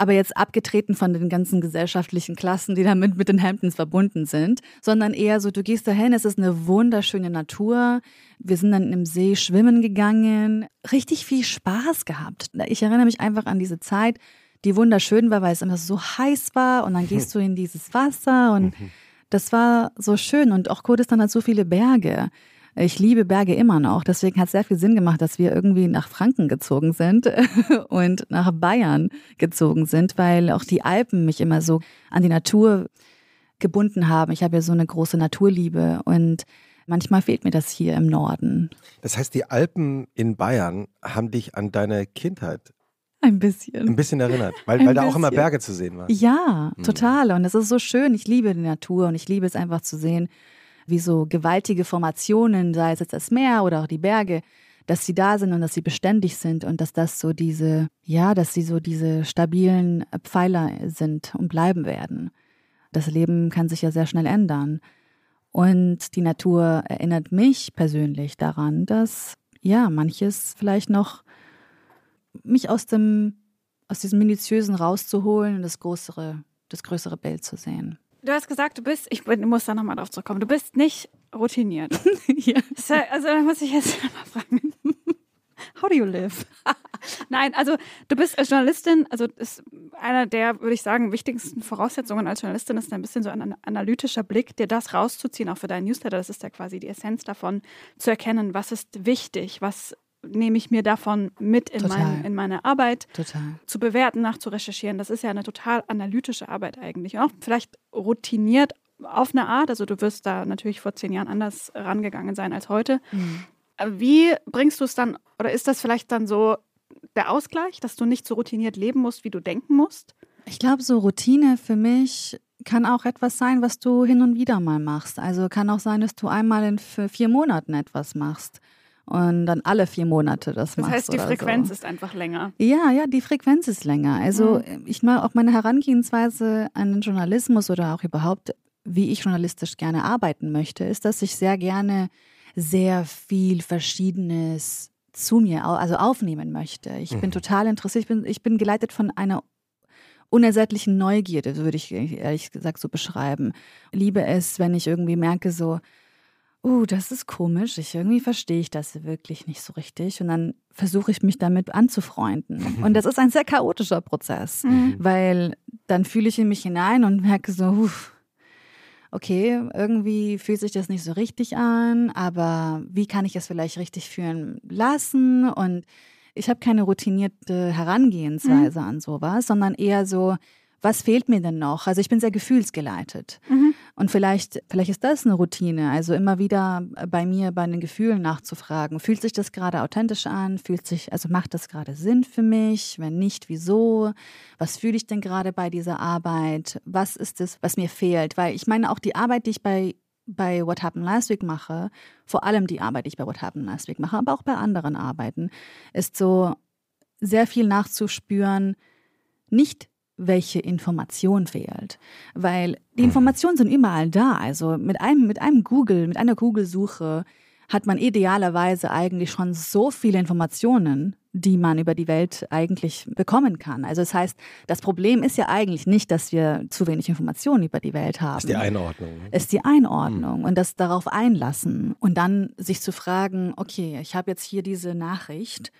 aber jetzt abgetreten von den ganzen gesellschaftlichen Klassen, die damit mit den Hamptons verbunden sind, sondern eher so, du gehst dahin, es ist eine wunderschöne Natur. Wir sind dann im See schwimmen gegangen, richtig viel Spaß gehabt. Ich erinnere mich einfach an diese Zeit, die wunderschön war, weil es immer so heiß war und dann gehst du in dieses Wasser und mhm. Das war so schön und auch Kurdistan hat so viele Berge. Ich liebe Berge immer noch. Deswegen hat es sehr viel Sinn gemacht, dass wir irgendwie nach Franken gezogen sind und nach Bayern gezogen sind, weil auch die Alpen mich immer so an die Natur gebunden haben. Ich habe ja so eine große Naturliebe und manchmal fehlt mir das hier im Norden. Das heißt, die Alpen in Bayern haben dich an deine Kindheit ein bisschen. Ein bisschen erinnert, weil, weil da auch immer Berge zu sehen waren. Ja, mhm. total. Und es ist so schön. Ich liebe die Natur und ich liebe es einfach zu sehen, wie so gewaltige Formationen, sei es jetzt das Meer oder auch die Berge, dass sie da sind und dass sie beständig sind und dass das so diese, ja, dass sie so diese stabilen Pfeiler sind und bleiben werden. Das Leben kann sich ja sehr schnell ändern. Und die Natur erinnert mich persönlich daran, dass ja, manches vielleicht noch mich aus dem, aus diesem Minutiösen rauszuholen und das größere, das größere Bild zu sehen. Du hast gesagt, du bist, ich muss da nochmal drauf zurückkommen, du bist nicht routiniert. ja. Also da muss ich jetzt mal fragen. How do you live? Nein, also du bist als Journalistin, also ist einer der, würde ich sagen, wichtigsten Voraussetzungen als Journalistin ist ein bisschen so ein analytischer Blick, dir das rauszuziehen, auch für deinen Newsletter. Das ist ja quasi die Essenz davon, zu erkennen, was ist wichtig, was nehme ich mir davon mit in, mein, in meine Arbeit total. zu bewerten, nachzurecherchieren. Das ist ja eine total analytische Arbeit eigentlich. Und auch vielleicht routiniert auf eine Art. Also du wirst da natürlich vor zehn Jahren anders rangegangen sein als heute. Mhm. Wie bringst du es dann, oder ist das vielleicht dann so der Ausgleich, dass du nicht so routiniert leben musst, wie du denken musst? Ich glaube, so Routine für mich kann auch etwas sein, was du hin und wieder mal machst. Also kann auch sein, dass du einmal in vier Monaten etwas machst und dann alle vier Monate das, das machst. Das heißt, die Frequenz so. ist einfach länger. Ja, ja, die Frequenz ist länger. Also mhm. ich mal auch meine Herangehensweise an den Journalismus oder auch überhaupt, wie ich journalistisch gerne arbeiten möchte, ist, dass ich sehr gerne sehr viel Verschiedenes zu mir, also aufnehmen möchte. Ich mhm. bin total interessiert, ich bin, ich bin geleitet von einer unersättlichen Neugierde, würde ich ehrlich gesagt so beschreiben. Liebe es, wenn ich irgendwie merke, so, uh, das ist komisch, ich irgendwie verstehe ich das wirklich nicht so richtig und dann versuche ich mich damit anzufreunden. Und das ist ein sehr chaotischer Prozess, mhm. weil dann fühle ich in mich hinein und merke so, uff, okay, irgendwie fühlt sich das nicht so richtig an, aber wie kann ich es vielleicht richtig fühlen lassen? Und ich habe keine routinierte Herangehensweise mhm. an sowas, sondern eher so, was fehlt mir denn noch? Also ich bin sehr gefühlsgeleitet. Mhm. Und vielleicht, vielleicht ist das eine Routine, also immer wieder bei mir bei den Gefühlen nachzufragen. Fühlt sich das gerade authentisch an? Fühlt sich, also macht das gerade Sinn für mich? Wenn nicht, wieso? Was fühle ich denn gerade bei dieser Arbeit? Was ist es, was mir fehlt? Weil ich meine, auch die Arbeit, die ich bei bei What Happened Last Week mache, vor allem die Arbeit, die ich bei What Happened Last Week mache, aber auch bei anderen Arbeiten, ist so sehr viel nachzuspüren, nicht welche Information fehlt. Weil die mhm. Informationen sind überall da. Also mit einem, mit einem Google, mit einer Google-Suche hat man idealerweise eigentlich schon so viele Informationen, die man über die Welt eigentlich bekommen kann. Also das heißt, das Problem ist ja eigentlich nicht, dass wir zu wenig Informationen über die Welt haben. Ist die Einordnung. Ne? Ist die Einordnung mhm. und das darauf einlassen und dann sich zu fragen, okay, ich habe jetzt hier diese Nachricht,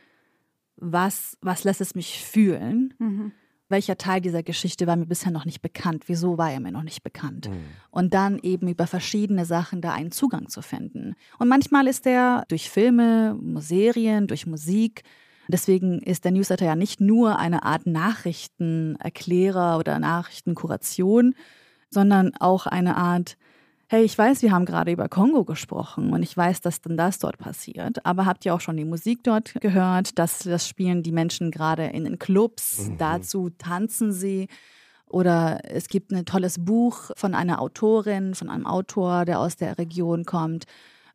was, was lässt es mich fühlen? Mhm welcher Teil dieser Geschichte war mir bisher noch nicht bekannt, wieso war er mir noch nicht bekannt. Mhm. Und dann eben über verschiedene Sachen da einen Zugang zu finden. Und manchmal ist der durch Filme, Serien, durch Musik. Deswegen ist der Newsletter ja nicht nur eine Art Nachrichtenerklärer oder Nachrichtenkuration, sondern auch eine Art hey, ich weiß, wir haben gerade über Kongo gesprochen und ich weiß, dass dann das dort passiert, aber habt ihr auch schon die Musik dort gehört? Das, das spielen die Menschen gerade in den Clubs, mhm. dazu tanzen sie. Oder es gibt ein tolles Buch von einer Autorin, von einem Autor, der aus der Region kommt.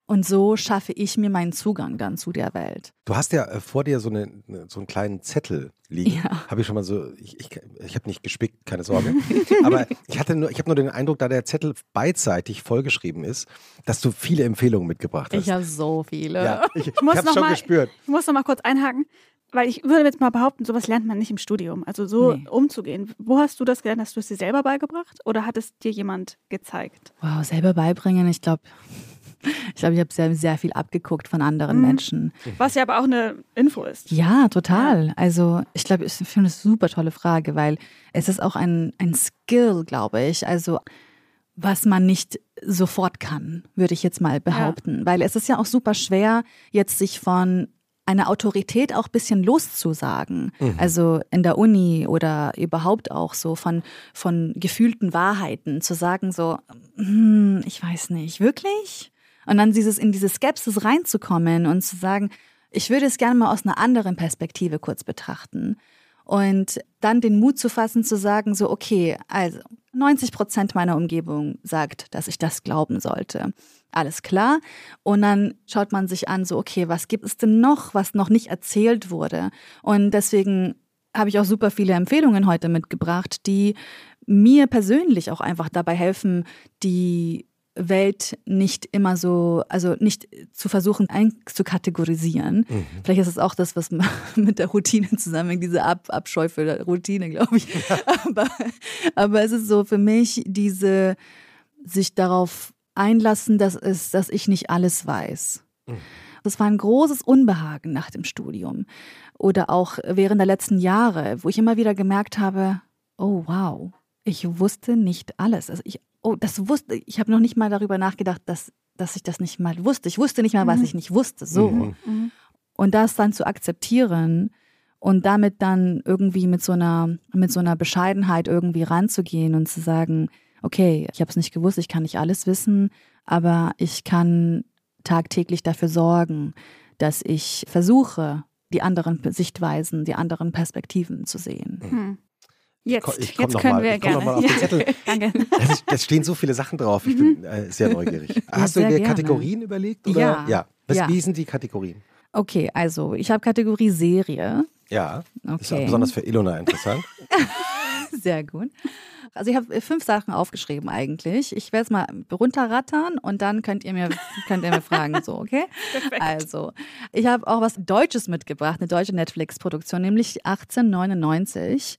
Und so schaffe ich mir meinen Zugang dann zu der Welt. Du hast ja äh, vor dir so, eine, so einen kleinen Zettel liegen. Ja. Habe ich schon mal so, ich, ich, ich habe nicht gespickt, keine Sorge. Aber ich hatte nur, ich habe nur den Eindruck, da der Zettel beidseitig vollgeschrieben ist, dass du viele Empfehlungen mitgebracht hast. Ich habe so viele. Ja, ich, ich, ich habe schon mal, gespürt. Ich muss noch mal kurz einhaken weil ich würde jetzt mal behaupten, sowas lernt man nicht im Studium. Also so nee. umzugehen. Wo hast du das gelernt? Hast du es dir selber beigebracht oder hat es dir jemand gezeigt? Wow, selber beibringen. Ich glaube, ich glaube, ich habe sehr, sehr viel abgeguckt von anderen mhm. Menschen. Was ja aber auch eine Info ist. Ja, total. Ja. Also ich glaube, ich finde es eine super tolle Frage, weil es ist auch ein, ein Skill, glaube ich. Also was man nicht sofort kann, würde ich jetzt mal behaupten. Ja. Weil es ist ja auch super schwer, jetzt sich von einer Autorität auch ein bisschen loszusagen. Mhm. Also in der Uni oder überhaupt auch so von, von gefühlten Wahrheiten zu sagen, so, hm, ich weiß nicht, wirklich? Und dann dieses, in diese Skepsis reinzukommen und zu sagen, ich würde es gerne mal aus einer anderen Perspektive kurz betrachten. Und dann den Mut zu fassen, zu sagen, so, okay, also 90 Prozent meiner Umgebung sagt, dass ich das glauben sollte. Alles klar. Und dann schaut man sich an, so, okay, was gibt es denn noch, was noch nicht erzählt wurde? Und deswegen habe ich auch super viele Empfehlungen heute mitgebracht, die mir persönlich auch einfach dabei helfen, die Welt nicht immer so, also nicht zu versuchen einzukategorisieren. Mhm. Vielleicht ist es auch das, was mit der Routine zusammenhängt, diese Ab Abscheu für die Routine, glaube ich. aber, aber es ist so für mich diese, sich darauf einlassen, dass, es, dass ich nicht alles weiß. Mhm. Das war ein großes Unbehagen nach dem Studium oder auch während der letzten Jahre, wo ich immer wieder gemerkt habe, oh wow, ich wusste nicht alles. Also ich oh, das wusste ich. habe noch nicht mal darüber nachgedacht, dass, dass ich das nicht mal wusste. Ich wusste nicht mal, was mhm. ich nicht wusste. So. Mhm. mhm. Und das dann zu akzeptieren und damit dann irgendwie mit so einer, mit so einer Bescheidenheit irgendwie ranzugehen und zu sagen, okay, ich habe es nicht gewusst, ich kann nicht alles wissen, aber ich kann tagtäglich dafür sorgen, dass ich versuche, die anderen Sichtweisen, die anderen Perspektiven zu sehen. Mhm. Jetzt, ich, ich jetzt können mal, wir gerne. Mal auf den Zettel. Danke. Da stehen so viele Sachen drauf. Ich bin mhm. äh, sehr neugierig. Hast ja, du dir gerne. Kategorien überlegt? Oder? Ja. ja. Was, ja. Wie sind die Kategorien? Okay, also ich habe Kategorie Serie. Ja, okay. ist auch besonders für Ilona interessant. sehr gut. Also ich habe fünf Sachen aufgeschrieben eigentlich. Ich werde es mal runterrattern und dann könnt ihr mir, könnt ihr mir fragen, so, okay? Perfekt. Also, ich habe auch was Deutsches mitgebracht, eine deutsche Netflix-Produktion, nämlich 1899.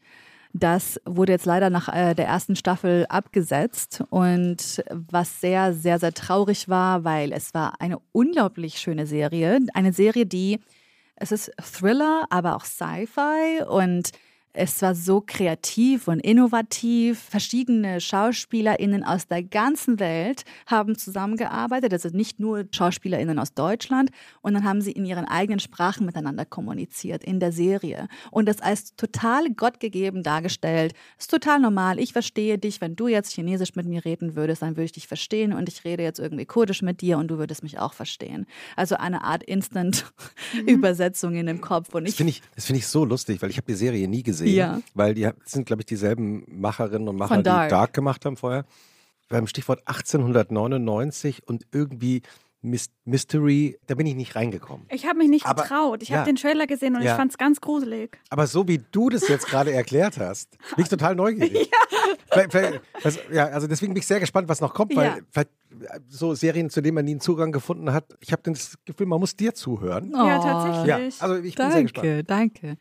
Das wurde jetzt leider nach äh, der ersten Staffel abgesetzt und was sehr, sehr, sehr traurig war, weil es war eine unglaublich schöne Serie. Eine Serie, die, es ist Thriller, aber auch Sci-Fi und es war so kreativ und innovativ. Verschiedene SchauspielerInnen aus der ganzen Welt haben zusammengearbeitet. Also nicht nur SchauspielerInnen aus Deutschland. Und dann haben sie in ihren eigenen Sprachen miteinander kommuniziert in der Serie. Und das als total gottgegeben dargestellt. Ist total normal. Ich verstehe dich. Wenn du jetzt Chinesisch mit mir reden würdest, dann würde ich dich verstehen. Und ich rede jetzt irgendwie Kurdisch mit dir und du würdest mich auch verstehen. Also eine Art Instant-Übersetzung in dem Kopf. Und ich das finde ich, find ich so lustig, weil ich habe die Serie nie gesehen gesehen, ja. weil die sind, glaube ich, dieselben Macherinnen und Macher, Dark. die Dark gemacht haben vorher. Beim Stichwort 1899 und irgendwie Mystery, da bin ich nicht reingekomom. Ich habe mich nicht aber, getraut. Ich ja, habe den Trailer gesehen und ja. ich fand es ganz gruselig. Aber so wie du das jetzt gerade erklärt hast, bin ich total neugierig. ja. Vielleicht, also, ja, also deswegen bin ich sehr gespannt, was noch kommt, weil vielleicht so Serien, zu denen man nie einen Zugang gefunden hat, ich habe das Gefühl, man muss dir zuhören. Oh, ja, tatsächlich. Also ich danke, bin sehr gespannt. Danke, danke.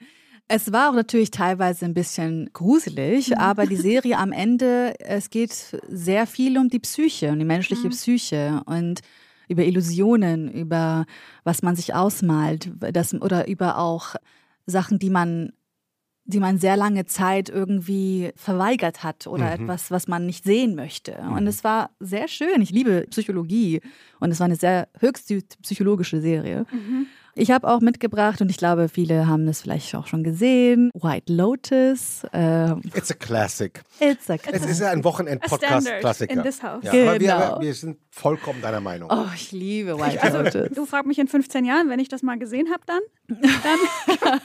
Es war auch natürlich teilweise ein bisschen gruselig, mhm. aber die Serie am Ende, es geht sehr viel um die Psyche, um die menschliche mhm. Psyche und über Illusionen, über was man sich ausmalt, das, oder über auch Sachen, die man die man sehr lange Zeit irgendwie verweigert hat oder mhm. etwas, was man nicht sehen möchte. Mhm. Und es war sehr schön. Ich liebe Psychologie und es war eine sehr höchst psychologische Serie. Mhm. Ich habe auch mitgebracht und ich glaube, viele haben es vielleicht auch schon gesehen. White Lotus. Äh, It's a classic. It's a classic. Es ist ja ein Wochenend-Podcast-Klassiker. In this house. Ja, genau. Aber wir, wir, sind vollkommen deiner Meinung. Oh, ich liebe White also, Lotus. Du fragst mich in 15 Jahren, wenn ich das mal gesehen habe, dann.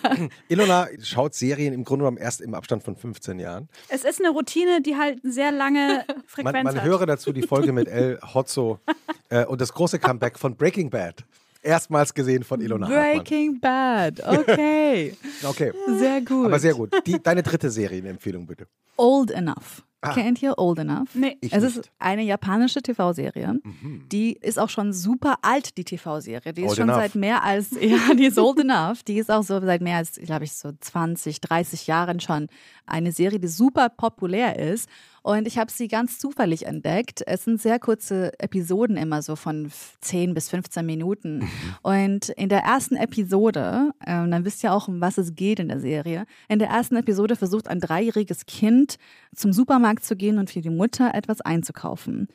dann. Ilona schaut Serien im Grunde genommen erst im Abstand von 15 Jahren. Es ist eine Routine, die halt sehr lange Frequenz man, man hat. Man höre dazu die Folge mit El Hotzo äh, und das große Comeback von Breaking Bad erstmals gesehen von Ilona Breaking Hartmann. Bad, okay. okay. Sehr gut. Aber sehr gut. Die, deine dritte Serienempfehlung bitte. Old Enough. Ah. Kennt ihr Old Enough? Nee. Ich es nicht. ist eine japanische TV-Serie. Mhm. Die ist auch schon super alt, die TV-Serie. Die ist old schon enough. seit mehr als, ja, die ist old enough. Die ist auch so seit mehr als, glaube ich, so 20, 30 Jahren schon eine Serie, die super populär ist. Und ich habe sie ganz zufällig entdeckt. Es sind sehr kurze Episoden immer so von 10 bis 15 Minuten. Mhm. Und in der ersten Episode, äh, dann wisst ihr auch, um was es geht in der Serie, in der ersten Episode versucht ein dreijähriges Kind zum Supermarkt zu gehen und für die Mutter etwas einzukaufen.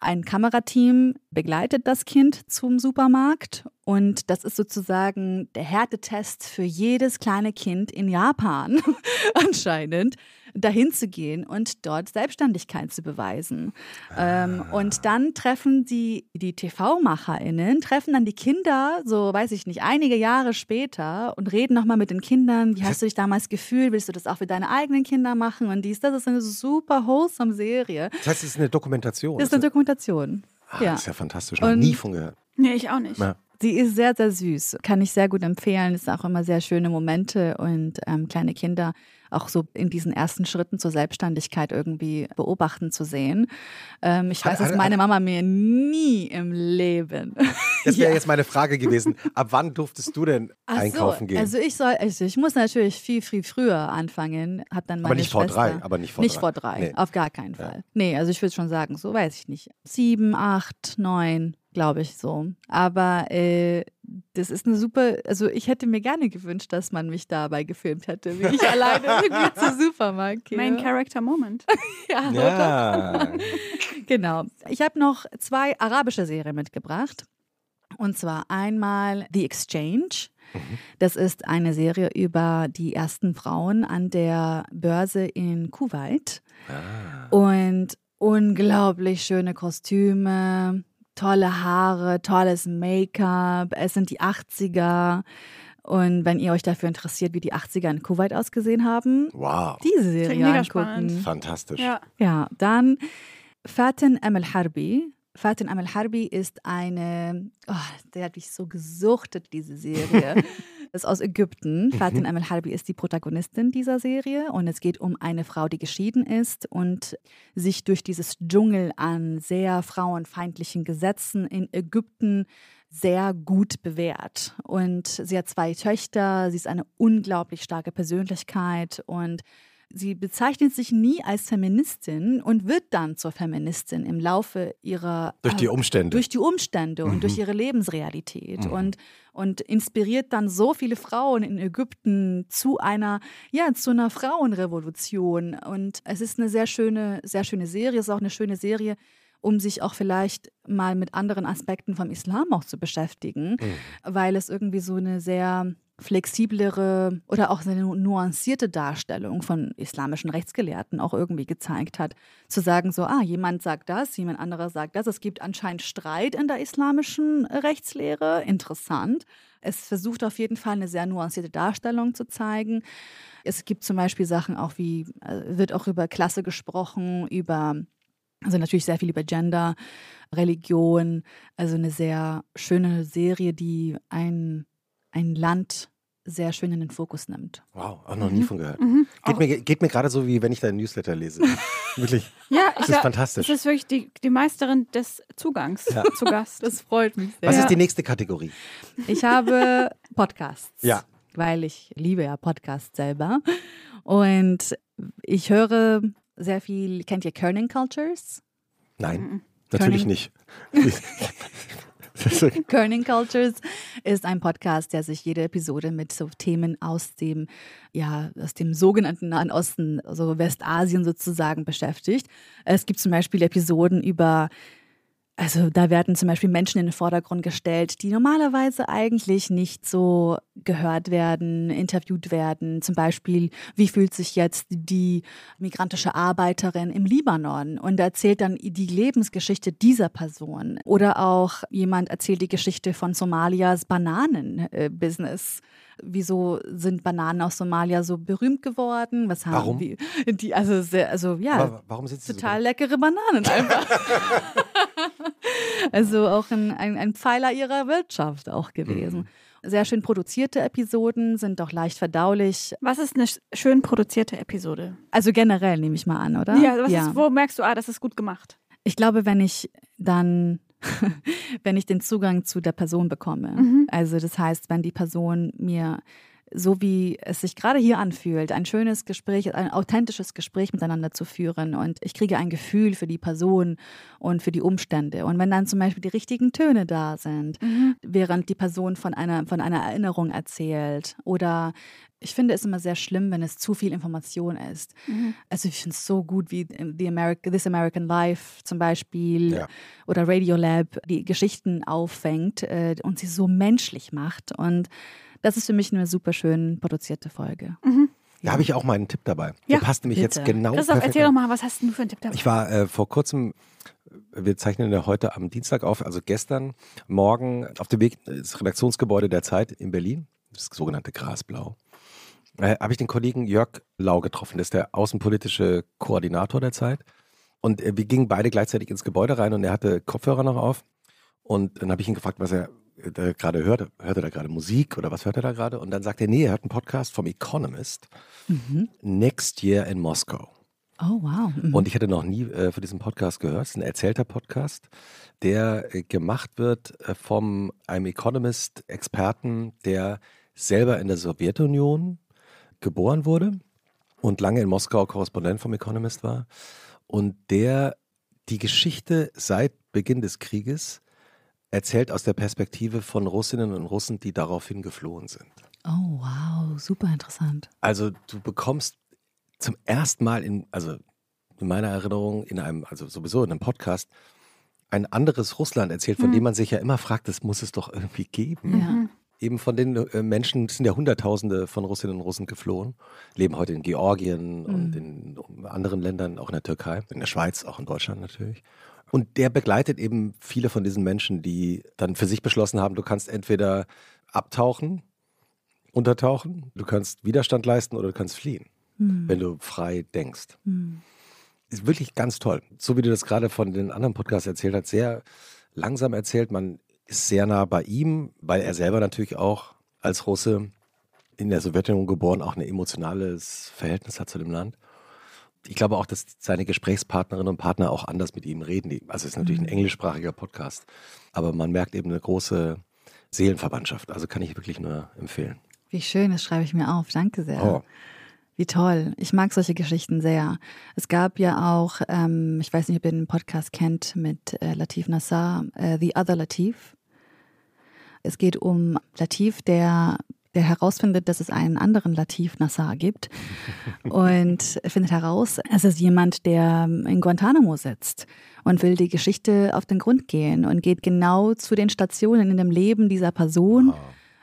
Ein Kamerateam begleitet das Kind zum Supermarkt und das ist sozusagen der Härtetest für jedes kleine Kind in Japan anscheinend dahin zu gehen und dort Selbstständigkeit zu beweisen. Ähm, ah. und dann treffen die, die TV-MacherInnen, treffen dann die Kinder, so weiß ich nicht, einige Jahre später und reden nochmal mit den Kindern. Wie hast du dich damals gefühlt? Willst du das auch für deine eigenen Kinder machen? Und dies, das ist eine super wholesome Serie. Das heißt, es ist eine Dokumentation. Das ist eine Dokumentation. Ach, ja. Das ist ja fantastisch. Noch und nie von gehört. Nee, ich auch nicht. Ja. Sie ist sehr, sehr süß. Kann ich sehr gut empfehlen. Es sind auch immer sehr schöne Momente und ähm, kleine Kinder auch so in diesen ersten Schritten zur Selbstständigkeit irgendwie beobachten zu sehen. Ähm, ich weiß, dass meine Mama mir nie im Leben. Das wäre ja. jetzt meine Frage gewesen. Ab wann durftest du denn Ach einkaufen so, gehen? Also ich soll, also ich muss natürlich viel, viel früher anfangen. Hab dann meine aber nicht Schwester, vor drei. Aber nicht vor nicht drei. vor drei. Nee. Auf gar keinen Fall. Ja. Nee, also ich würde schon sagen, so weiß ich nicht. Sieben, acht, neun glaube ich so. Aber äh, das ist eine super, also ich hätte mir gerne gewünscht, dass man mich dabei gefilmt hätte, wie ich alleine irgendwie zu Supermarkt gehe. Main Character Moment. ja, ja. genau. Ich habe noch zwei arabische Serien mitgebracht. Und zwar einmal The Exchange. Mhm. Das ist eine Serie über die ersten Frauen an der Börse in Kuwait. Ah. Und unglaublich schöne Kostüme, tolle Haare, tolles Make-up. Es sind die 80er. Und wenn ihr euch dafür interessiert, wie die 80er in Kuwait ausgesehen haben, wow. diese Serie angucken. Spannend. Fantastisch. Ja. ja, dann Fatin Amel Harbi. Fatin Amel Harbi ist eine, oh, der hat mich so gesuchtet, diese Serie. ist aus Ägypten. Mhm. Fatin Amel Harbi ist die Protagonistin dieser Serie und es geht um eine Frau, die geschieden ist und sich durch dieses Dschungel an sehr frauenfeindlichen Gesetzen in Ägypten sehr gut bewährt. Und sie hat zwei Töchter, sie ist eine unglaublich starke Persönlichkeit und sie bezeichnet sich nie als Feministin und wird dann zur Feministin im Laufe ihrer durch die Umstände. Durch die Umstände mhm. und durch ihre Lebensrealität mhm. und und inspiriert dann so viele Frauen in Ägypten zu einer ja zu einer Frauenrevolution und es ist eine sehr schöne sehr schöne Serie, es ist auch eine schöne Serie um sich auch vielleicht mal mit anderen Aspekten vom Islam auch zu beschäftigen, mhm. weil es irgendwie so eine sehr flexiblere oder auch eine nuancierte Darstellung von islamischen Rechtsgelehrten auch irgendwie gezeigt hat. Zu sagen, so, ah, jemand sagt das, jemand anderer sagt das. Es gibt anscheinend Streit in der islamischen Rechtslehre. Interessant. Es versucht auf jeden Fall eine sehr nuancierte Darstellung zu zeigen. Es gibt zum Beispiel Sachen auch wie, äh, wird auch über Klasse gesprochen, über also natürlich sehr viel über Gender, Religion, also eine sehr schöne Serie, die ein, ein Land sehr schön in den Fokus nimmt. Wow, auch noch nie mhm. von gehört. Mhm. Geht, mir, geht mir gerade so, wie wenn ich deinen Newsletter lese. Wirklich. Ja, das ist glaub, fantastisch. Das ist wirklich die, die Meisterin des Zugangs ja. zu Gast. Das freut mich sehr. Was ist die nächste Kategorie? Ich habe Podcasts. Ja. Weil ich liebe ja Podcasts selber. Und ich höre sehr viel, kennt ihr Kerning Cultures? Nein, mhm. natürlich nicht. Kerning Cultures ist ein Podcast, der sich jede Episode mit so Themen aus dem, ja, aus dem sogenannten Nahen Osten, also Westasien sozusagen beschäftigt. Es gibt zum Beispiel Episoden über also da werden zum Beispiel Menschen in den Vordergrund gestellt, die normalerweise eigentlich nicht so gehört werden, interviewt werden. Zum Beispiel, wie fühlt sich jetzt die migrantische Arbeiterin im Libanon und erzählt dann die Lebensgeschichte dieser Person. Oder auch jemand erzählt die Geschichte von Somalias Bananenbusiness. Wieso sind Bananen aus Somalia so berühmt geworden? Was haben warum? Die, die also, sehr, also ja, warum sind sie total so leckere Bananen einfach. also auch ein, ein, ein, Pfeiler ihrer Wirtschaft auch gewesen. Mhm. Sehr schön produzierte Episoden, sind auch leicht verdaulich. Was ist eine schön produzierte Episode? Also generell nehme ich mal an, oder? Ja, ja. Ist, wo merkst du, ah, das ist gut gemacht? Ich glaube, wenn ich dann wenn ich den Zugang zu der Person bekomme. Mhm. Also das heißt, wenn die Person mir so wie es sich gerade hier anfühlt, ein schönes Gespräch, ein authentisches Gespräch miteinander zu führen und ich kriege ein Gefühl für die Person und für die Umstände. Und wenn dann zum Beispiel die richtigen Töne da sind, mhm. während die Person von einer, von einer Erinnerung erzählt oder ich finde es immer sehr schlimm, wenn es zu viel Information ist. Mhm. Also ich finde es so gut wie The America, This American Life zum Beispiel ja. oder Radiolab, die Geschichten auffängt äh, und sie so menschlich macht. Und das ist für mich eine super schön produzierte Folge. Mhm. Da habe ich auch mal einen Tipp dabei. Ja, Der passt nämlich bitte. jetzt genau. Christoph, erzähl doch mal, was hast du für einen Tipp dabei? Ich war äh, vor kurzem, wir zeichnen ja heute am Dienstag auf, also gestern Morgen auf dem Weg ins Redaktionsgebäude der Zeit in Berlin, das sogenannte Grasblau. Äh, habe ich den Kollegen Jörg Lau getroffen, das ist der außenpolitische Koordinator der Zeit. Und äh, wir gingen beide gleichzeitig ins Gebäude rein und er hatte Kopfhörer noch auf. Und dann habe ich ihn gefragt, was er da gerade hört, hört er da gerade Musik oder was hört er da gerade? Und dann sagt er, nee, er hört einen Podcast vom Economist, mhm. Next Year in Moscow. Oh, wow. Mhm. Und ich hatte noch nie äh, von diesem Podcast gehört. Es ist ein erzählter Podcast, der äh, gemacht wird äh, vom einem Economist-Experten, der selber in der Sowjetunion geboren wurde und lange in Moskau Korrespondent vom Economist war und der die Geschichte seit Beginn des Krieges erzählt aus der Perspektive von Russinnen und Russen, die daraufhin geflohen sind. Oh, wow, super interessant. Also du bekommst zum ersten Mal in, also in meiner Erinnerung, in einem, also sowieso in einem Podcast, ein anderes Russland erzählt, von hm. dem man sich ja immer fragt, das muss es doch irgendwie geben. Ja. Eben von den äh, Menschen, es sind ja Hunderttausende von Russinnen und Russen geflohen, leben heute in Georgien hm. und in anderen Ländern, auch in der Türkei, in der Schweiz, auch in Deutschland natürlich. Und der begleitet eben viele von diesen Menschen, die dann für sich beschlossen haben, du kannst entweder abtauchen, untertauchen, du kannst Widerstand leisten oder du kannst fliehen, mhm. wenn du frei denkst. Mhm. Ist wirklich ganz toll. So wie du das gerade von den anderen Podcasts erzählt hast, sehr langsam erzählt. Man ist sehr nah bei ihm, weil er selber natürlich auch als Russe in der Sowjetunion geboren auch ein emotionales Verhältnis hat zu dem Land ich glaube auch, dass seine Gesprächspartnerinnen und Partner auch anders mit ihm reden. Also es ist natürlich ein mhm. englischsprachiger Podcast, aber man merkt eben eine große Seelenverwandtschaft. Also kann ich wirklich nur empfehlen. Wie schön, das schreibe ich mir auf. Danke sehr. Oh. Wie toll. Ich mag solche Geschichten sehr. Es gab ja auch, ähm, ich weiß nicht, ob ihr den Podcast kennt, mit äh, Latif Nassar, äh, The Other Latif. Es geht um Latif, der, der herausfindet, dass es einen anderen Latif Nassar gibt und findet heraus, es ist jemand, der in Guantanamo sitzt und will die Geschichte auf den Grund gehen und geht genau zu den Stationen in dem Leben dieser Person.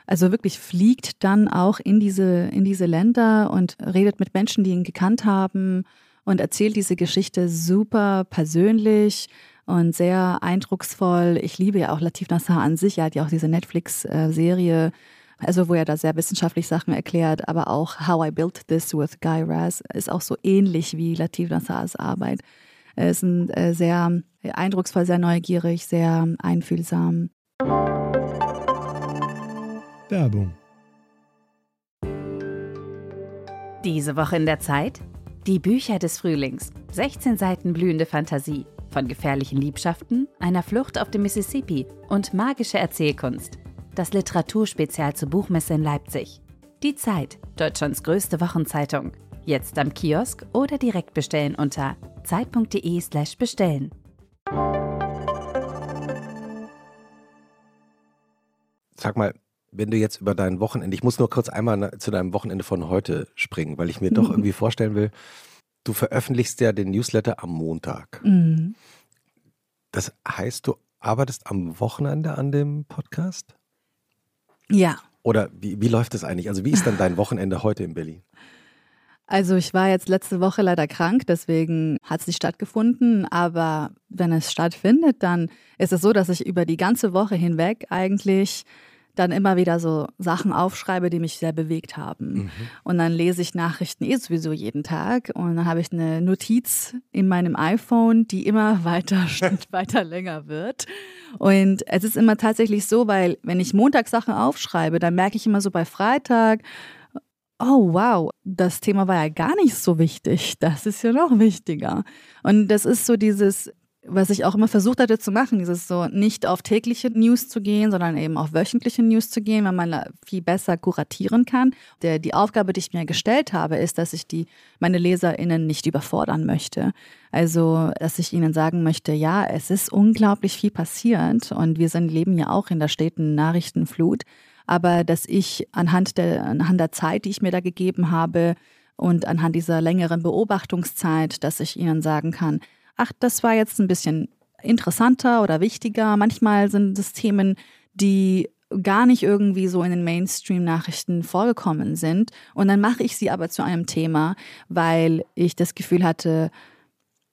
Also wirklich fliegt dann auch in diese, in diese Länder und redet mit Menschen, die ihn gekannt haben und erzählt diese Geschichte super persönlich und sehr eindrucksvoll. Ich liebe ja auch Latif Nassar an sich. Er hat ja auch diese Netflix-Serie, also wo er da sehr wissenschaftlich Sachen erklärt, aber auch How I Built This with Guy Raz ist auch so ähnlich wie Latif Nassars Arbeit. Er ist ein, äh, sehr eindrucksvoll, sehr neugierig, sehr einfühlsam. Werbung. Diese Woche in der Zeit? Die Bücher des Frühlings. 16 Seiten blühende Fantasie. Von gefährlichen Liebschaften, einer Flucht auf dem Mississippi und magische Erzählkunst. Das Literaturspezial zur Buchmesse in Leipzig. Die Zeit, Deutschlands größte Wochenzeitung. Jetzt am Kiosk oder direkt bestellen unter zeit.de/slash bestellen. Sag mal, wenn du jetzt über dein Wochenende, ich muss nur kurz einmal zu deinem Wochenende von heute springen, weil ich mir doch irgendwie vorstellen will, du veröffentlichst ja den Newsletter am Montag. Mhm. Das heißt, du arbeitest am Wochenende an dem Podcast? Ja. Oder wie, wie läuft das eigentlich? Also wie ist dann dein Wochenende heute in Berlin? Also ich war jetzt letzte Woche leider krank, deswegen hat es nicht stattgefunden. Aber wenn es stattfindet, dann ist es so, dass ich über die ganze Woche hinweg eigentlich dann immer wieder so Sachen aufschreibe, die mich sehr bewegt haben. Mhm. Und dann lese ich Nachrichten eh sowieso jeden Tag. Und dann habe ich eine Notiz in meinem iPhone, die immer weiter, weiter länger wird. Und es ist immer tatsächlich so, weil wenn ich Montag Sachen aufschreibe, dann merke ich immer so bei Freitag, oh wow, das Thema war ja gar nicht so wichtig. Das ist ja noch wichtiger. Und das ist so dieses, was ich auch immer versucht hatte zu machen, dieses so nicht auf tägliche News zu gehen, sondern eben auf wöchentliche News zu gehen, weil man viel besser kuratieren kann. Der, die Aufgabe, die ich mir gestellt habe, ist, dass ich die, meine LeserInnen nicht überfordern möchte. Also, dass ich ihnen sagen möchte, ja, es ist unglaublich viel passiert und wir sind, leben ja auch in der steten Nachrichtenflut aber dass ich anhand der, anhand der Zeit, die ich mir da gegeben habe und anhand dieser längeren Beobachtungszeit, dass ich ihnen sagen kann, ach, das war jetzt ein bisschen interessanter oder wichtiger. Manchmal sind es Themen, die gar nicht irgendwie so in den Mainstream-Nachrichten vorgekommen sind. Und dann mache ich sie aber zu einem Thema, weil ich das Gefühl hatte,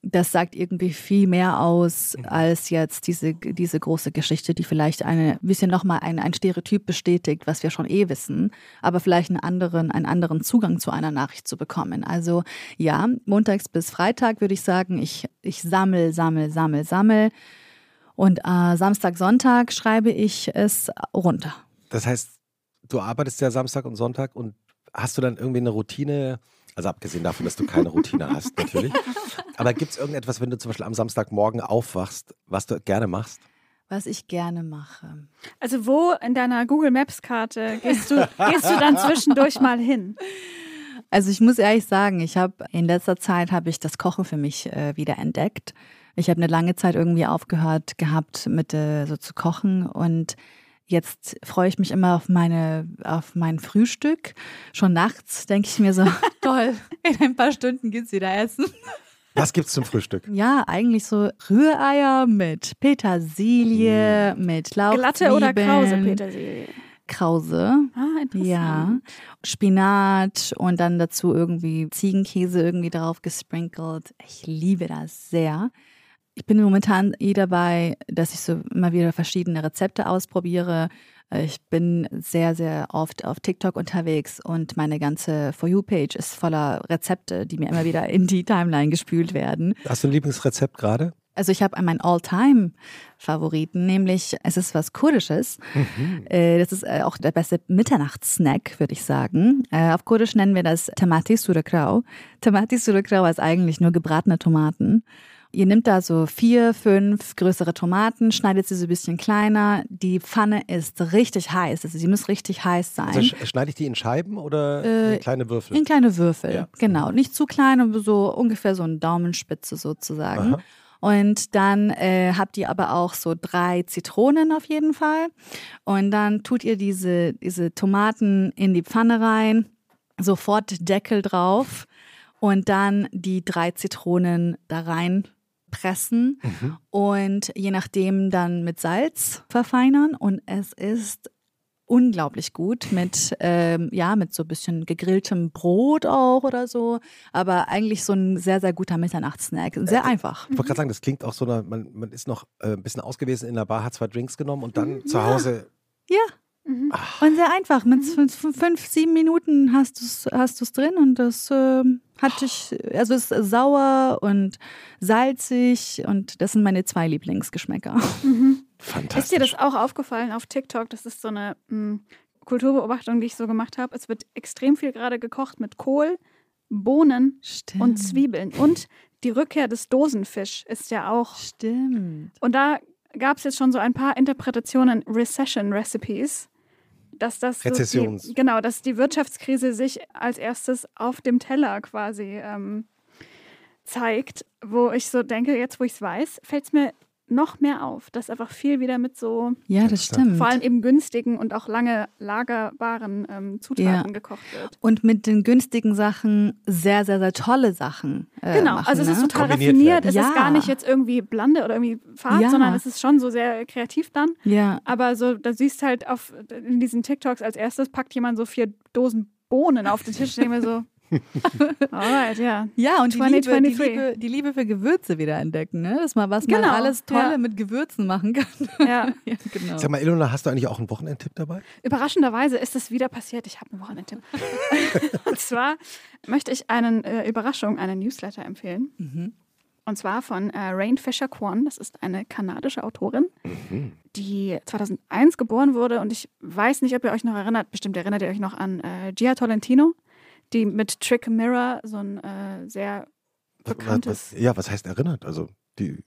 das sagt irgendwie viel mehr aus Mhm. als jetzt diese, diese große Geschichte, die vielleicht eine bisschen nochmal ein, ein Stereotyp bestätigt, was wir schon eh wissen, aber vielleicht einen anderen, einen anderen Zugang zu einer Nachricht zu bekommen. Also ja, montags bis Freitag würde ich sagen, ich, ich sammel, sammel, sammel, sammel. Und äh, Samstag, Sonntag schreibe ich es runter. Das heißt, du arbeitest ja Samstag und Sonntag und hast du dann irgendwie eine Routine? Also abgesehen davon, dass du keine Routine hast, natürlich. Aber gibt es irgendetwas, wenn du zum Beispiel am Samstagmorgen aufwachst, was du gerne machst? Was ich gerne mache. Also wo in deiner Google Maps Karte gehst du, gehst du dann zwischendurch mal hin? Also ich muss ehrlich sagen, ich habe in letzter Zeit habe ich das Kochen für mich äh, wieder entdeckt. Ich habe eine lange Zeit irgendwie aufgehört gehabt, mit äh, so zu kochen und jetzt freue ich mich immer auf meine auf mein Frühstück. Schon nachts denke ich mir so, toll, in ein paar Stunden geht's wieder essen. Was gibt's zum Frühstück? Ja, eigentlich so Rühreier mit Petersilie, mit Lauchzwiebeln. Glatte oder krause Petersilie? Krause. Ah, interessant. Ja, Spinat und dann dazu irgendwie Ziegenkäse irgendwie drauf gesprinkelt. Ich liebe das sehr. Ich bin momentan eh dabei, dass ich so immer wieder verschiedene Rezepte ausprobiere. Ich bin sehr, sehr oft auf TikTok unterwegs und meine ganze For You-Page ist voller Rezepte, die mir immer wieder in die Timeline gespült werden. Hast du ein Lieblingsrezept gerade? Also ich habe meinen All-Time-Favoriten, nämlich es ist was Kurdisches. Äh, Das ist äh, auch der beste Mitternachtssnack, würde ich sagen. Äh, Auf Kurdisch nennen wir das Tamati Surakrau. Tamati Surakrau ist eigentlich nur gebratene Tomaten. Ihr nehmt da so vier, fünf größere Tomaten, schneidet sie so ein bisschen kleiner. Die Pfanne ist richtig heiß, also sie muss richtig heiß sein. Also sch- schneide ich die in Scheiben oder Äh, in kleine Würfel? In kleine Würfel, Ja. genau. Nicht zu klein, aber so ungefähr so eine Daumenspitze sozusagen. Aha. Und dann äh, habt ihr aber auch so drei Zitronen auf jeden Fall. Und dann tut ihr diese, diese Tomaten in die Pfanne rein, sofort Deckel drauf und dann die drei Zitronen da rein pressen und je nachdem dann mit Salz verfeinern. Und es ist unglaublich gut mit ähm, ja mit so ein bisschen gegrilltem Brot auch oder so, aber eigentlich so ein sehr sehr guter Mitternachtssnack, sehr einfach. Ich wollte gerade sagen, das klingt auch so, man, man ist noch äh, ein bisschen ausgewesen in der Bar, hat zwei Drinks genommen und dann zu Hause. Ja, Mhm. und sehr einfach. Mit fünf, fünf sieben Minuten hast du es hast du's drin und das ähm, hat dich, also es ist sauer und salzig und das sind meine zwei Lieblingsgeschmäcker. Fantastisch. Ist dir das auch aufgefallen auf TikTok? Das ist so eine mh, Kulturbeobachtung, die ich so gemacht habe. Es wird extrem viel gerade gekocht mit Kohl, Bohnen Stimmt. und Zwiebeln. Und die Rückkehr des Dosenfisch ist ja auch. Stimmt. Und da gab es jetzt schon so ein paar Interpretationen, Recession Recipes. Dass das so Rezessions. die, genau, dass die Wirtschaftskrise sich als erstes auf dem Teller quasi ähm, zeigt, wo ich so denke, jetzt wo ich es weiß, fällt es mir noch mehr auf, dass einfach viel wieder mit so Ja, das stimmt. vor allem eben günstigen und auch lange lagerbaren ähm, Zutaten Ja. gekocht wird. und mit den günstigen Sachen sehr, sehr, sehr tolle Sachen. Äh, Genau, machen, also es ist ne? total Kombiniert raffiniert. werden. Es Ja. ist gar nicht jetzt irgendwie blande oder irgendwie fad, Ja. sondern es ist schon so sehr kreativ dann. Ja, Aber so, da siehst halt auf in diesen TikToks als erstes packt jemand so vier Dosen Bohnen auf den Tisch. Ich denke mir so, alright, ja. ja und die Liebe, die, 2023. Liebe, die Liebe für Gewürze wieder entdecken, ne? Dass man, was man Genau, alles Tolle ja. mit Gewürzen machen kann. ja. ja, genau. Sag mal, Ilona, hast du eigentlich auch einen Wochenendtipp dabei? Überraschenderweise ist es wieder passiert. Ich habe einen Wochenendtipp. Und zwar möchte ich einen äh, Überraschung, einen Newsletter empfehlen. Mhm. Und zwar von äh, Rain Fisher Kwan. Das ist eine kanadische Autorin, die 2001 geboren wurde. Und ich weiß nicht, ob ihr euch noch erinnert. Bestimmt erinnert ihr euch noch an äh, Gia Tolentino, die mit Trick Mirror so ein äh, sehr Was, bekanntes. was, ja, was heißt erinnert? Also, die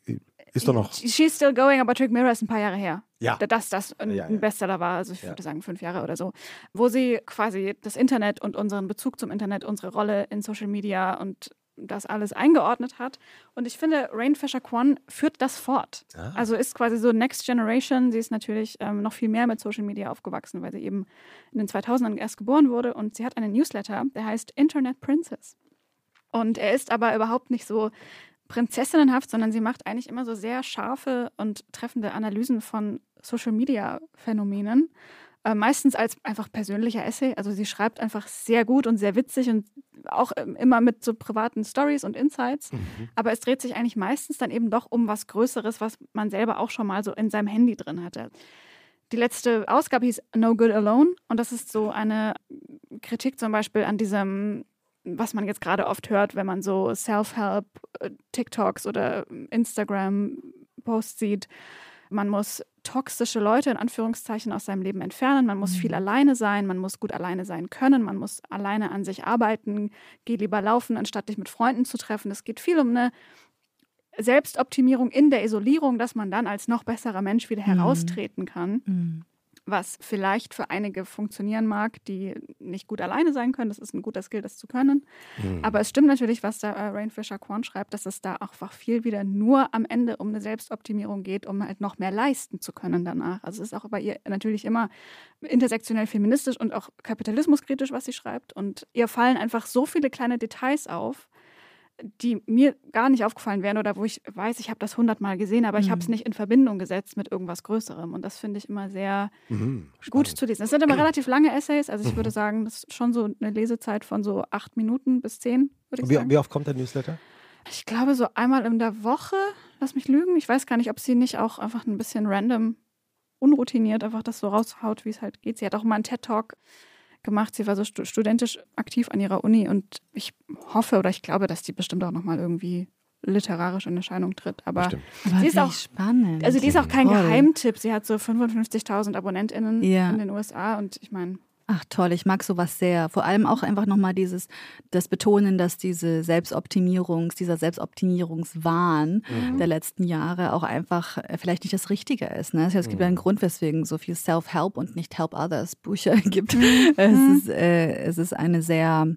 ist doch noch. She's still going, aber Trick Mirror ist ein paar Jahre her. Ja. Dass das ein, Ja, ja. Bestseller war, also ich Ja. würde sagen fünf Jahre oder so, wo sie quasi das Internet und unseren Bezug zum Internet, unsere Rolle in Social Media und das alles eingeordnet hat. Und ich finde, Rain Fisher Kwan führt das fort. Ah. Also ist quasi so Next Generation. Sie ist natürlich ähm, noch viel mehr mit Social Media aufgewachsen, weil sie eben in den 2000ern erst geboren wurde. Und sie hat einen Newsletter, der heißt Internet Princess. Und er ist aber überhaupt nicht so prinzessinnenhaft, sondern sie macht eigentlich immer so sehr scharfe und treffende Analysen von Social Media Phänomenen. Äh, meistens als einfach persönlicher Essay. Also sie schreibt einfach sehr gut und sehr witzig und auch ähm, immer mit so privaten Stories und Insights. Aber es dreht sich eigentlich meistens dann eben doch um was Größeres, was man selber auch schon mal so in seinem Handy drin hatte. Die letzte Ausgabe hieß No Good Alone und das ist so eine Kritik zum Beispiel an diesem, was man jetzt gerade oft hört, wenn man so Self-Help, äh, TikToks oder Instagram-Posts sieht. Man muss toxische Leute in Anführungszeichen aus seinem Leben entfernen. Man muss viel alleine sein. Man muss gut alleine sein können. Man muss alleine an sich arbeiten. Geh lieber laufen, anstatt dich mit Freunden zu treffen. Es geht viel um eine Selbstoptimierung in der Isolierung, dass man dann als noch besserer Mensch wieder heraustreten kann Mhm. Was vielleicht für einige funktionieren mag, die nicht gut alleine sein können. Das ist ein guter Skill, das zu können. Aber es stimmt natürlich, was da äh, Rain Fisher Korn schreibt, dass es da auch einfach viel wieder nur am Ende um eine Selbstoptimierung geht, um halt noch mehr leisten zu können danach. Also es ist auch bei ihr natürlich immer intersektionell feministisch und auch kapitalismuskritisch, was sie schreibt. Und ihr fallen einfach so viele kleine Details auf, die mir gar nicht aufgefallen wären oder wo ich weiß, ich habe das hundertmal gesehen, aber ich habe es nicht in Verbindung gesetzt mit irgendwas Größerem. Und das finde ich immer sehr Mhm, gut zu lesen. Es sind immer relativ lange Essays, also ich würde sagen, das ist schon so eine Lesezeit von so acht Minuten bis zehn, würde ich Wie, sagen. wie oft kommt der Newsletter? Ich glaube so einmal in der Woche, lass mich lügen. Ich weiß gar nicht, ob sie nicht auch einfach ein bisschen random, unroutiniert einfach das so raushaut, wie es halt geht. Sie hat auch mal einen TED-Talk gemacht. Sie war so stu studentisch aktiv an ihrer Uni und ich hoffe oder ich glaube, dass die bestimmt auch nochmal irgendwie literarisch in Erscheinung tritt. Aber Bestimmt. Sie ist auch- spannend. also die ist auch kein. Geheimtipp. Sie hat so 55.000 AbonnentInnen Ja. in den USA und ich meine, Ach toll, ich mag sowas sehr. Vor allem auch einfach nochmal dieses, das Betonen, dass diese Selbstoptimierungs, dieser Selbstoptimierungswahn mhm. der letzten Jahre auch einfach äh, vielleicht nicht das Richtige ist. Ne? Es gibt mhm. einen Grund, weswegen so viel Self-Help und nicht Help Others Bücher gibt. Mhm. Es, ist, äh, es ist eine sehr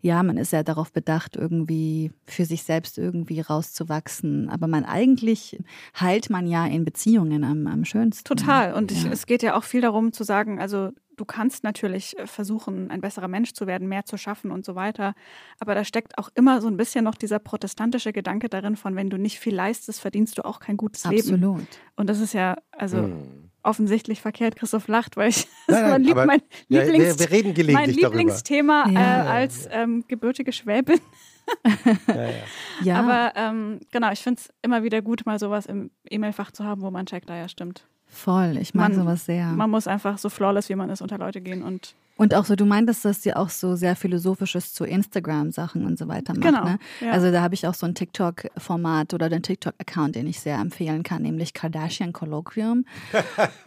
ja, man ist ja darauf bedacht, irgendwie für sich selbst irgendwie rauszuwachsen. Aber man eigentlich heilt man ja in Beziehungen am, am schönsten. Total. Und ja. ich, es geht ja auch viel darum zu sagen, also du kannst natürlich äh, versuchen, ein besserer Mensch zu werden, mehr zu schaffen und so weiter. Aber da steckt auch immer so ein bisschen noch dieser protestantische Gedanke darin von, wenn du nicht viel leistest, verdienst du auch kein gutes Absolut. Leben. Absolut. Und das ist ja, also. Hm offensichtlich verkehrt. Christoph lacht, weil ich nein, nein, mein, Lieb, mein, ja, Lieblings, mein Lieblingsthema ja. äh, als ähm, gebürtige Schwäbin. ja, ja. Aber ähm, genau, ich finde es immer wieder gut, mal sowas im E-Mail-Fach zu haben, wo man checkt, da ja stimmt. Voll, ich mag man, sowas sehr. Man muss einfach so flawless, wie man ist, unter Leute gehen und und auch so, du meintest, dass sie auch so sehr Philosophisches zu Instagram-Sachen und so weiter macht. Genau. Ne? Ja. Also da habe ich auch so ein TikTok-Format oder den TikTok-Account, den ich sehr empfehlen kann, nämlich Kardashian Colloquium.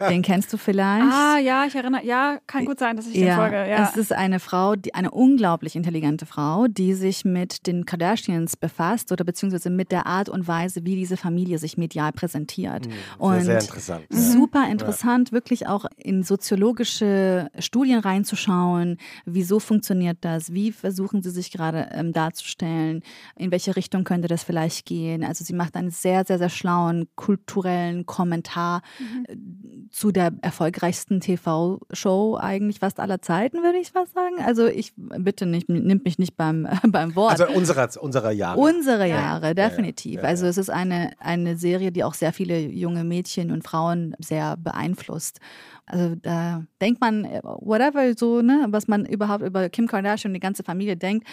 den kennst du vielleicht? Ah, ja, ich erinnere. Ja, kann gut sein, dass ich ja, den folge. Ja. Es ist eine Frau, die, eine unglaublich intelligente Frau, die sich mit den Kardashians befasst oder beziehungsweise mit der Art und Weise, wie diese Familie sich medial präsentiert. Mhm, und sehr, sehr interessant. Super interessant, ja. wirklich auch in soziologische Studien reinzuschauen schauen, wieso funktioniert das, wie versuchen sie sich gerade ähm, darzustellen, in welche Richtung könnte das vielleicht gehen. Also sie macht einen sehr, sehr, sehr schlauen kulturellen Kommentar mhm. Äh, zu der erfolgreichsten TV-Show eigentlich fast aller Zeiten, würde ich was sagen. Also ich bitte nicht, nimmt mich nicht beim, beim Wort. Also unserer, unserer Jahre. Unsere Jahre, definitiv. Ja, ja. Ja, also es ist eine, eine Serie, die auch sehr viele junge Mädchen und Frauen sehr beeinflusst. Also da denkt man, äh, whatever, so, ne, was man überhaupt über Kim Kardashian und die ganze Familie denkt,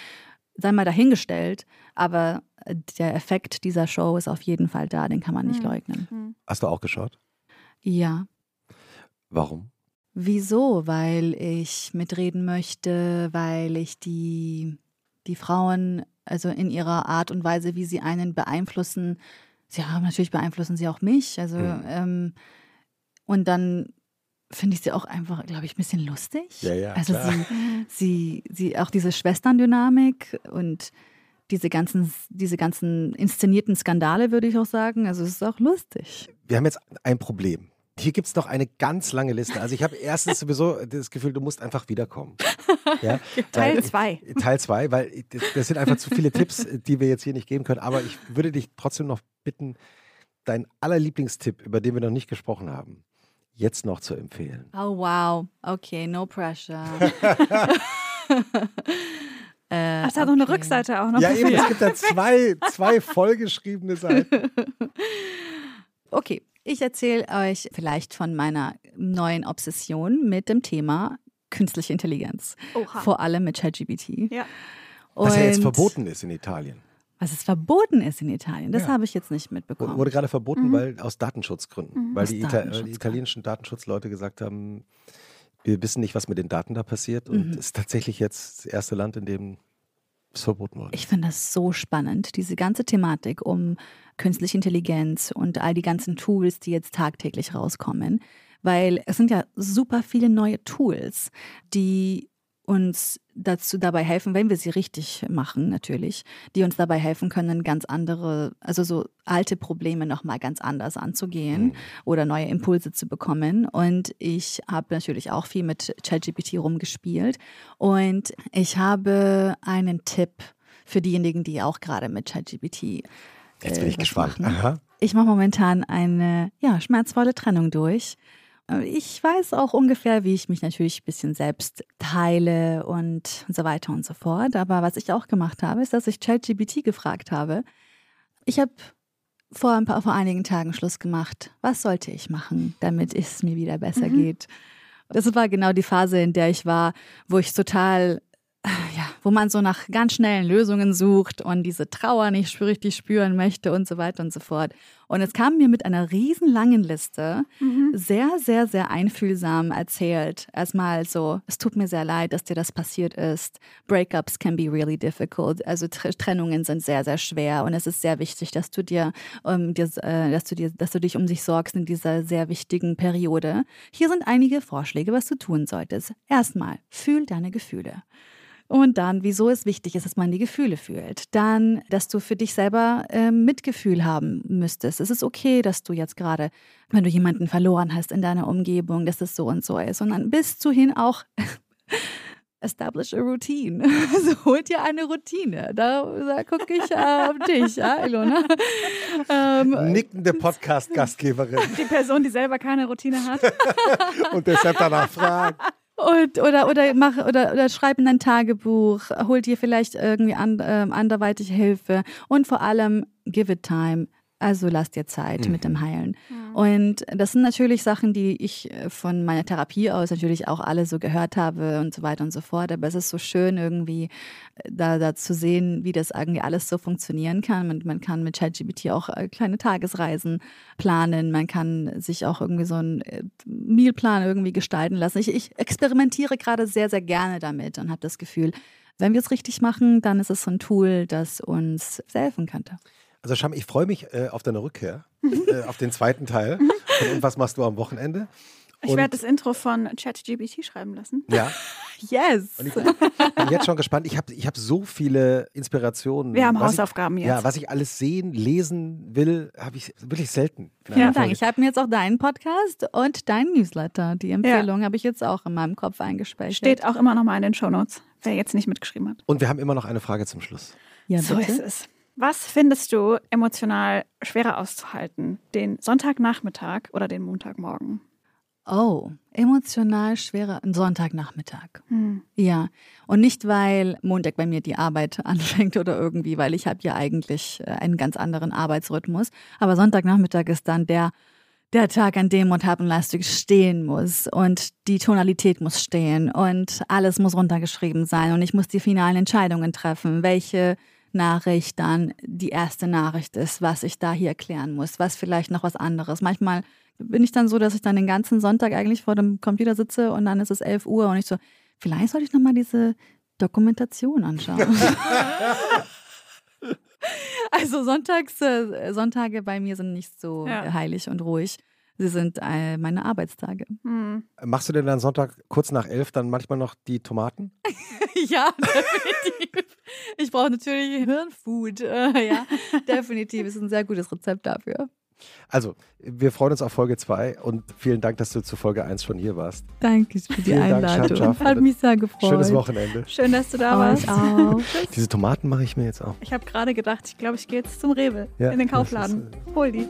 sei mal dahingestellt. Aber äh, der Effekt dieser Show ist auf jeden Fall da, den kann man nicht mhm. leugnen. Hm. Hast du auch geschaut? Ja. Warum? Wieso? Weil ich mitreden möchte, weil ich die, die Frauen, also in ihrer Art und Weise, wie sie einen beeinflussen, sie haben natürlich beeinflussen sie auch mich. Also mhm. ähm, und dann finde ich sie auch einfach, glaube ich, ein bisschen lustig. Ja, ja, also klar. sie, sie, sie, auch diese Schwesterndynamik und diese ganzen, diese ganzen inszenierten Skandale, würde ich auch sagen. Also es ist auch lustig. Wir haben jetzt ein Problem. Hier gibt es noch eine ganz lange Liste. Also ich habe erstens sowieso das Gefühl, du musst einfach wiederkommen. Ja? Teil 2. Teil 2, weil das sind einfach zu viele Tipps, die wir jetzt hier nicht geben können. Aber ich würde dich trotzdem noch bitten, dein allerlieblingstipp, über den wir noch nicht gesprochen haben, jetzt noch zu empfehlen? Oh, wow. Okay, no pressure. äh, es hat okay. noch eine Rückseite auch noch. Ja, eben, es gibt da zwei, zwei vollgeschriebene Seiten. Okay, ich erzähle euch vielleicht von meiner neuen Obsession mit dem Thema künstliche Intelligenz. Oha. Vor allem mit ChatGPT. Ja. Was ja jetzt verboten ist in Italien was es verboten ist in Italien. Das ja. habe ich jetzt nicht mitbekommen. Wurde gerade verboten, mhm. weil aus Datenschutzgründen. Mhm. Weil die, Datenschutz, die, italienischen Datenschutzleute gesagt haben, wir wissen nicht, was mit den Daten da passiert. Und mhm. es ist tatsächlich jetzt das erste Land, in dem es verboten wurde. Ich finde das so spannend, diese ganze Thematik um künstliche Intelligenz und all die ganzen Tools, die jetzt tagtäglich rauskommen. Weil es sind ja super viele neue Tools, die uns dazu dabei helfen, wenn wir sie richtig machen, natürlich, die uns dabei helfen können, ganz andere, also so alte Probleme nochmal ganz anders anzugehen mhm. oder neue Impulse zu bekommen. Und ich habe natürlich auch viel mit ChatGPT rumgespielt und ich habe einen Tipp für diejenigen, die auch gerade mit ChatGPT äh, Jetzt bin ich gespannt. Ich mache momentan eine ja, schmerzvolle Trennung durch. Äh, ich weiß auch ungefähr, wie ich mich natürlich ein bisschen selbst teile und so weiter und so fort. Aber was ich auch gemacht habe, ist, dass ich ChatGPT gefragt habe. Ich habe vor ein paar, vor einigen Tagen Schluss gemacht. Was sollte ich machen, damit es mir wieder besser mhm. geht? Das war genau die Phase, in der ich war, wo ich total ja, wo man so nach ganz schnellen Lösungen sucht und diese Trauer nicht richtig spüren möchte und so weiter und so fort. Und es kam mir mit einer riesenlangen Liste Mhm. sehr, sehr, sehr einfühlsam erzählt. Erstmal so, es tut mir sehr leid, dass dir das passiert ist. Breakups can be really difficult. Also Tr- Trennungen sind sehr, sehr schwer und es ist sehr wichtig, dass du dir, ähm, dir äh, dass du dir, dass du dich um dich sorgst in dieser sehr wichtigen Periode. Hier sind einige Vorschläge, was du tun solltest. Erstmal, fühl deine Gefühle. Und dann, wieso es wichtig ist, dass man die Gefühle fühlt. Dann, dass du für dich selber ähm, Mitgefühl haben müsstest. Es ist okay, dass du jetzt gerade, wenn du jemanden verloren hast in deiner Umgebung, dass es so und so ist. Und dann bis zu hin auch establish a routine. Also holt dir eine Routine. Da, da gucke ich äh, auf dich, ja, Ilona. Ähm, Nickende Podcast-Gastgeberin Die Person, die selber keine Routine hat. und deshalb danach fragt. Und, oder, oder, mach, oder, oder schreib in dein Tagebuch, hol dir vielleicht irgendwie an, ähm, anderweitig Hilfe und vor allem give it time. Also lass dir Zeit mit dem Heilen. Und das sind natürlich Sachen, die ich äh, von meiner Therapie aus natürlich auch alle so gehört habe und so weiter und so fort. Aber es ist so schön irgendwie äh, da, da zu sehen, wie das irgendwie alles so funktionieren kann. Man, man kann mit ChatGPT auch äh, kleine Tagesreisen planen. Man kann sich auch irgendwie so einen Mealplan irgendwie gestalten lassen. Ich, ich experimentiere gerade sehr, sehr gerne damit und habe das Gefühl, wenn wir es richtig machen, dann ist es so ein Tool, das uns sehr helfen könnte. Also Scham, ich freue mich äh, auf deine Rückkehr, äh, auf den zweiten Teil. von Und was machst du am Wochenende? Ich Und- werde das Intro von ChatGPT schreiben lassen. Ja, Yes! und ich bin jetzt schon gespannt. Ich habe ich hab so viele Inspirationen. Wir haben was Hausaufgaben ich, jetzt. Ja, was ich alles sehen, lesen will, habe ich wirklich selten. Vielen Dank. Ich habe mir jetzt auch deinen Podcast und deinen Newsletter. Die Empfehlung habe ich jetzt auch in meinem Kopf eingespeichert. Steht auch immer noch mal in den Shownotes, wer jetzt nicht mitgeschrieben hat. Und wir haben immer noch eine Frage zum Schluss. Ja, So bitte. ist es. Was findest du emotional schwerer auszuhalten? Den Sonntagnachmittag oder den Montagmorgen? Oh, emotional schwerer ein Sonntagnachmittag. Hm. Ja, und nicht weil Montag bei mir die Arbeit anfängt oder irgendwie, weil ich habe ja eigentlich äh, einen ganz anderen Arbeitsrhythmus. Aber Sonntagnachmittag ist dann der der Tag, an dem Mund Leistung stehen muss und die Tonalität muss stehen und alles muss runtergeschrieben sein und ich muss die finalen Entscheidungen treffen, welche Nachricht dann die erste Nachricht ist, was ich da hier klären muss, was vielleicht noch was anderes. Manchmal bin ich dann so, dass ich dann den ganzen Sonntag eigentlich vor dem Computer sitze und dann ist es 11 Uhr und ich so, vielleicht sollte ich noch mal diese Dokumentation anschauen. also Sonntags, äh, Sonntage bei mir sind nicht so Ja. heilig und ruhig. Sie sind äh, meine Arbeitstage. Hm. Machst du denn dann Sonntag kurz nach elf dann manchmal noch die Tomaten? ja, definitiv. Ich brauche natürlich Hirnfood. Äh, ja, definitiv. Ist ein sehr gutes Rezept dafür. Also, wir freuen uns auf Folge 2 und vielen Dank, dass du zu Folge 1 schon hier warst. Danke für die Vielen Dank, Einladung. Schatschaf. Hat mich sehr gefreut. Schönes Wochenende. Schön, dass du da warst. Euch auch. Diese Tomaten mache ich mir jetzt auch. Ich habe gerade gedacht, ich glaube, ich gehe jetzt zum Rewe Ja, in den Kaufladen. ist, Hol die.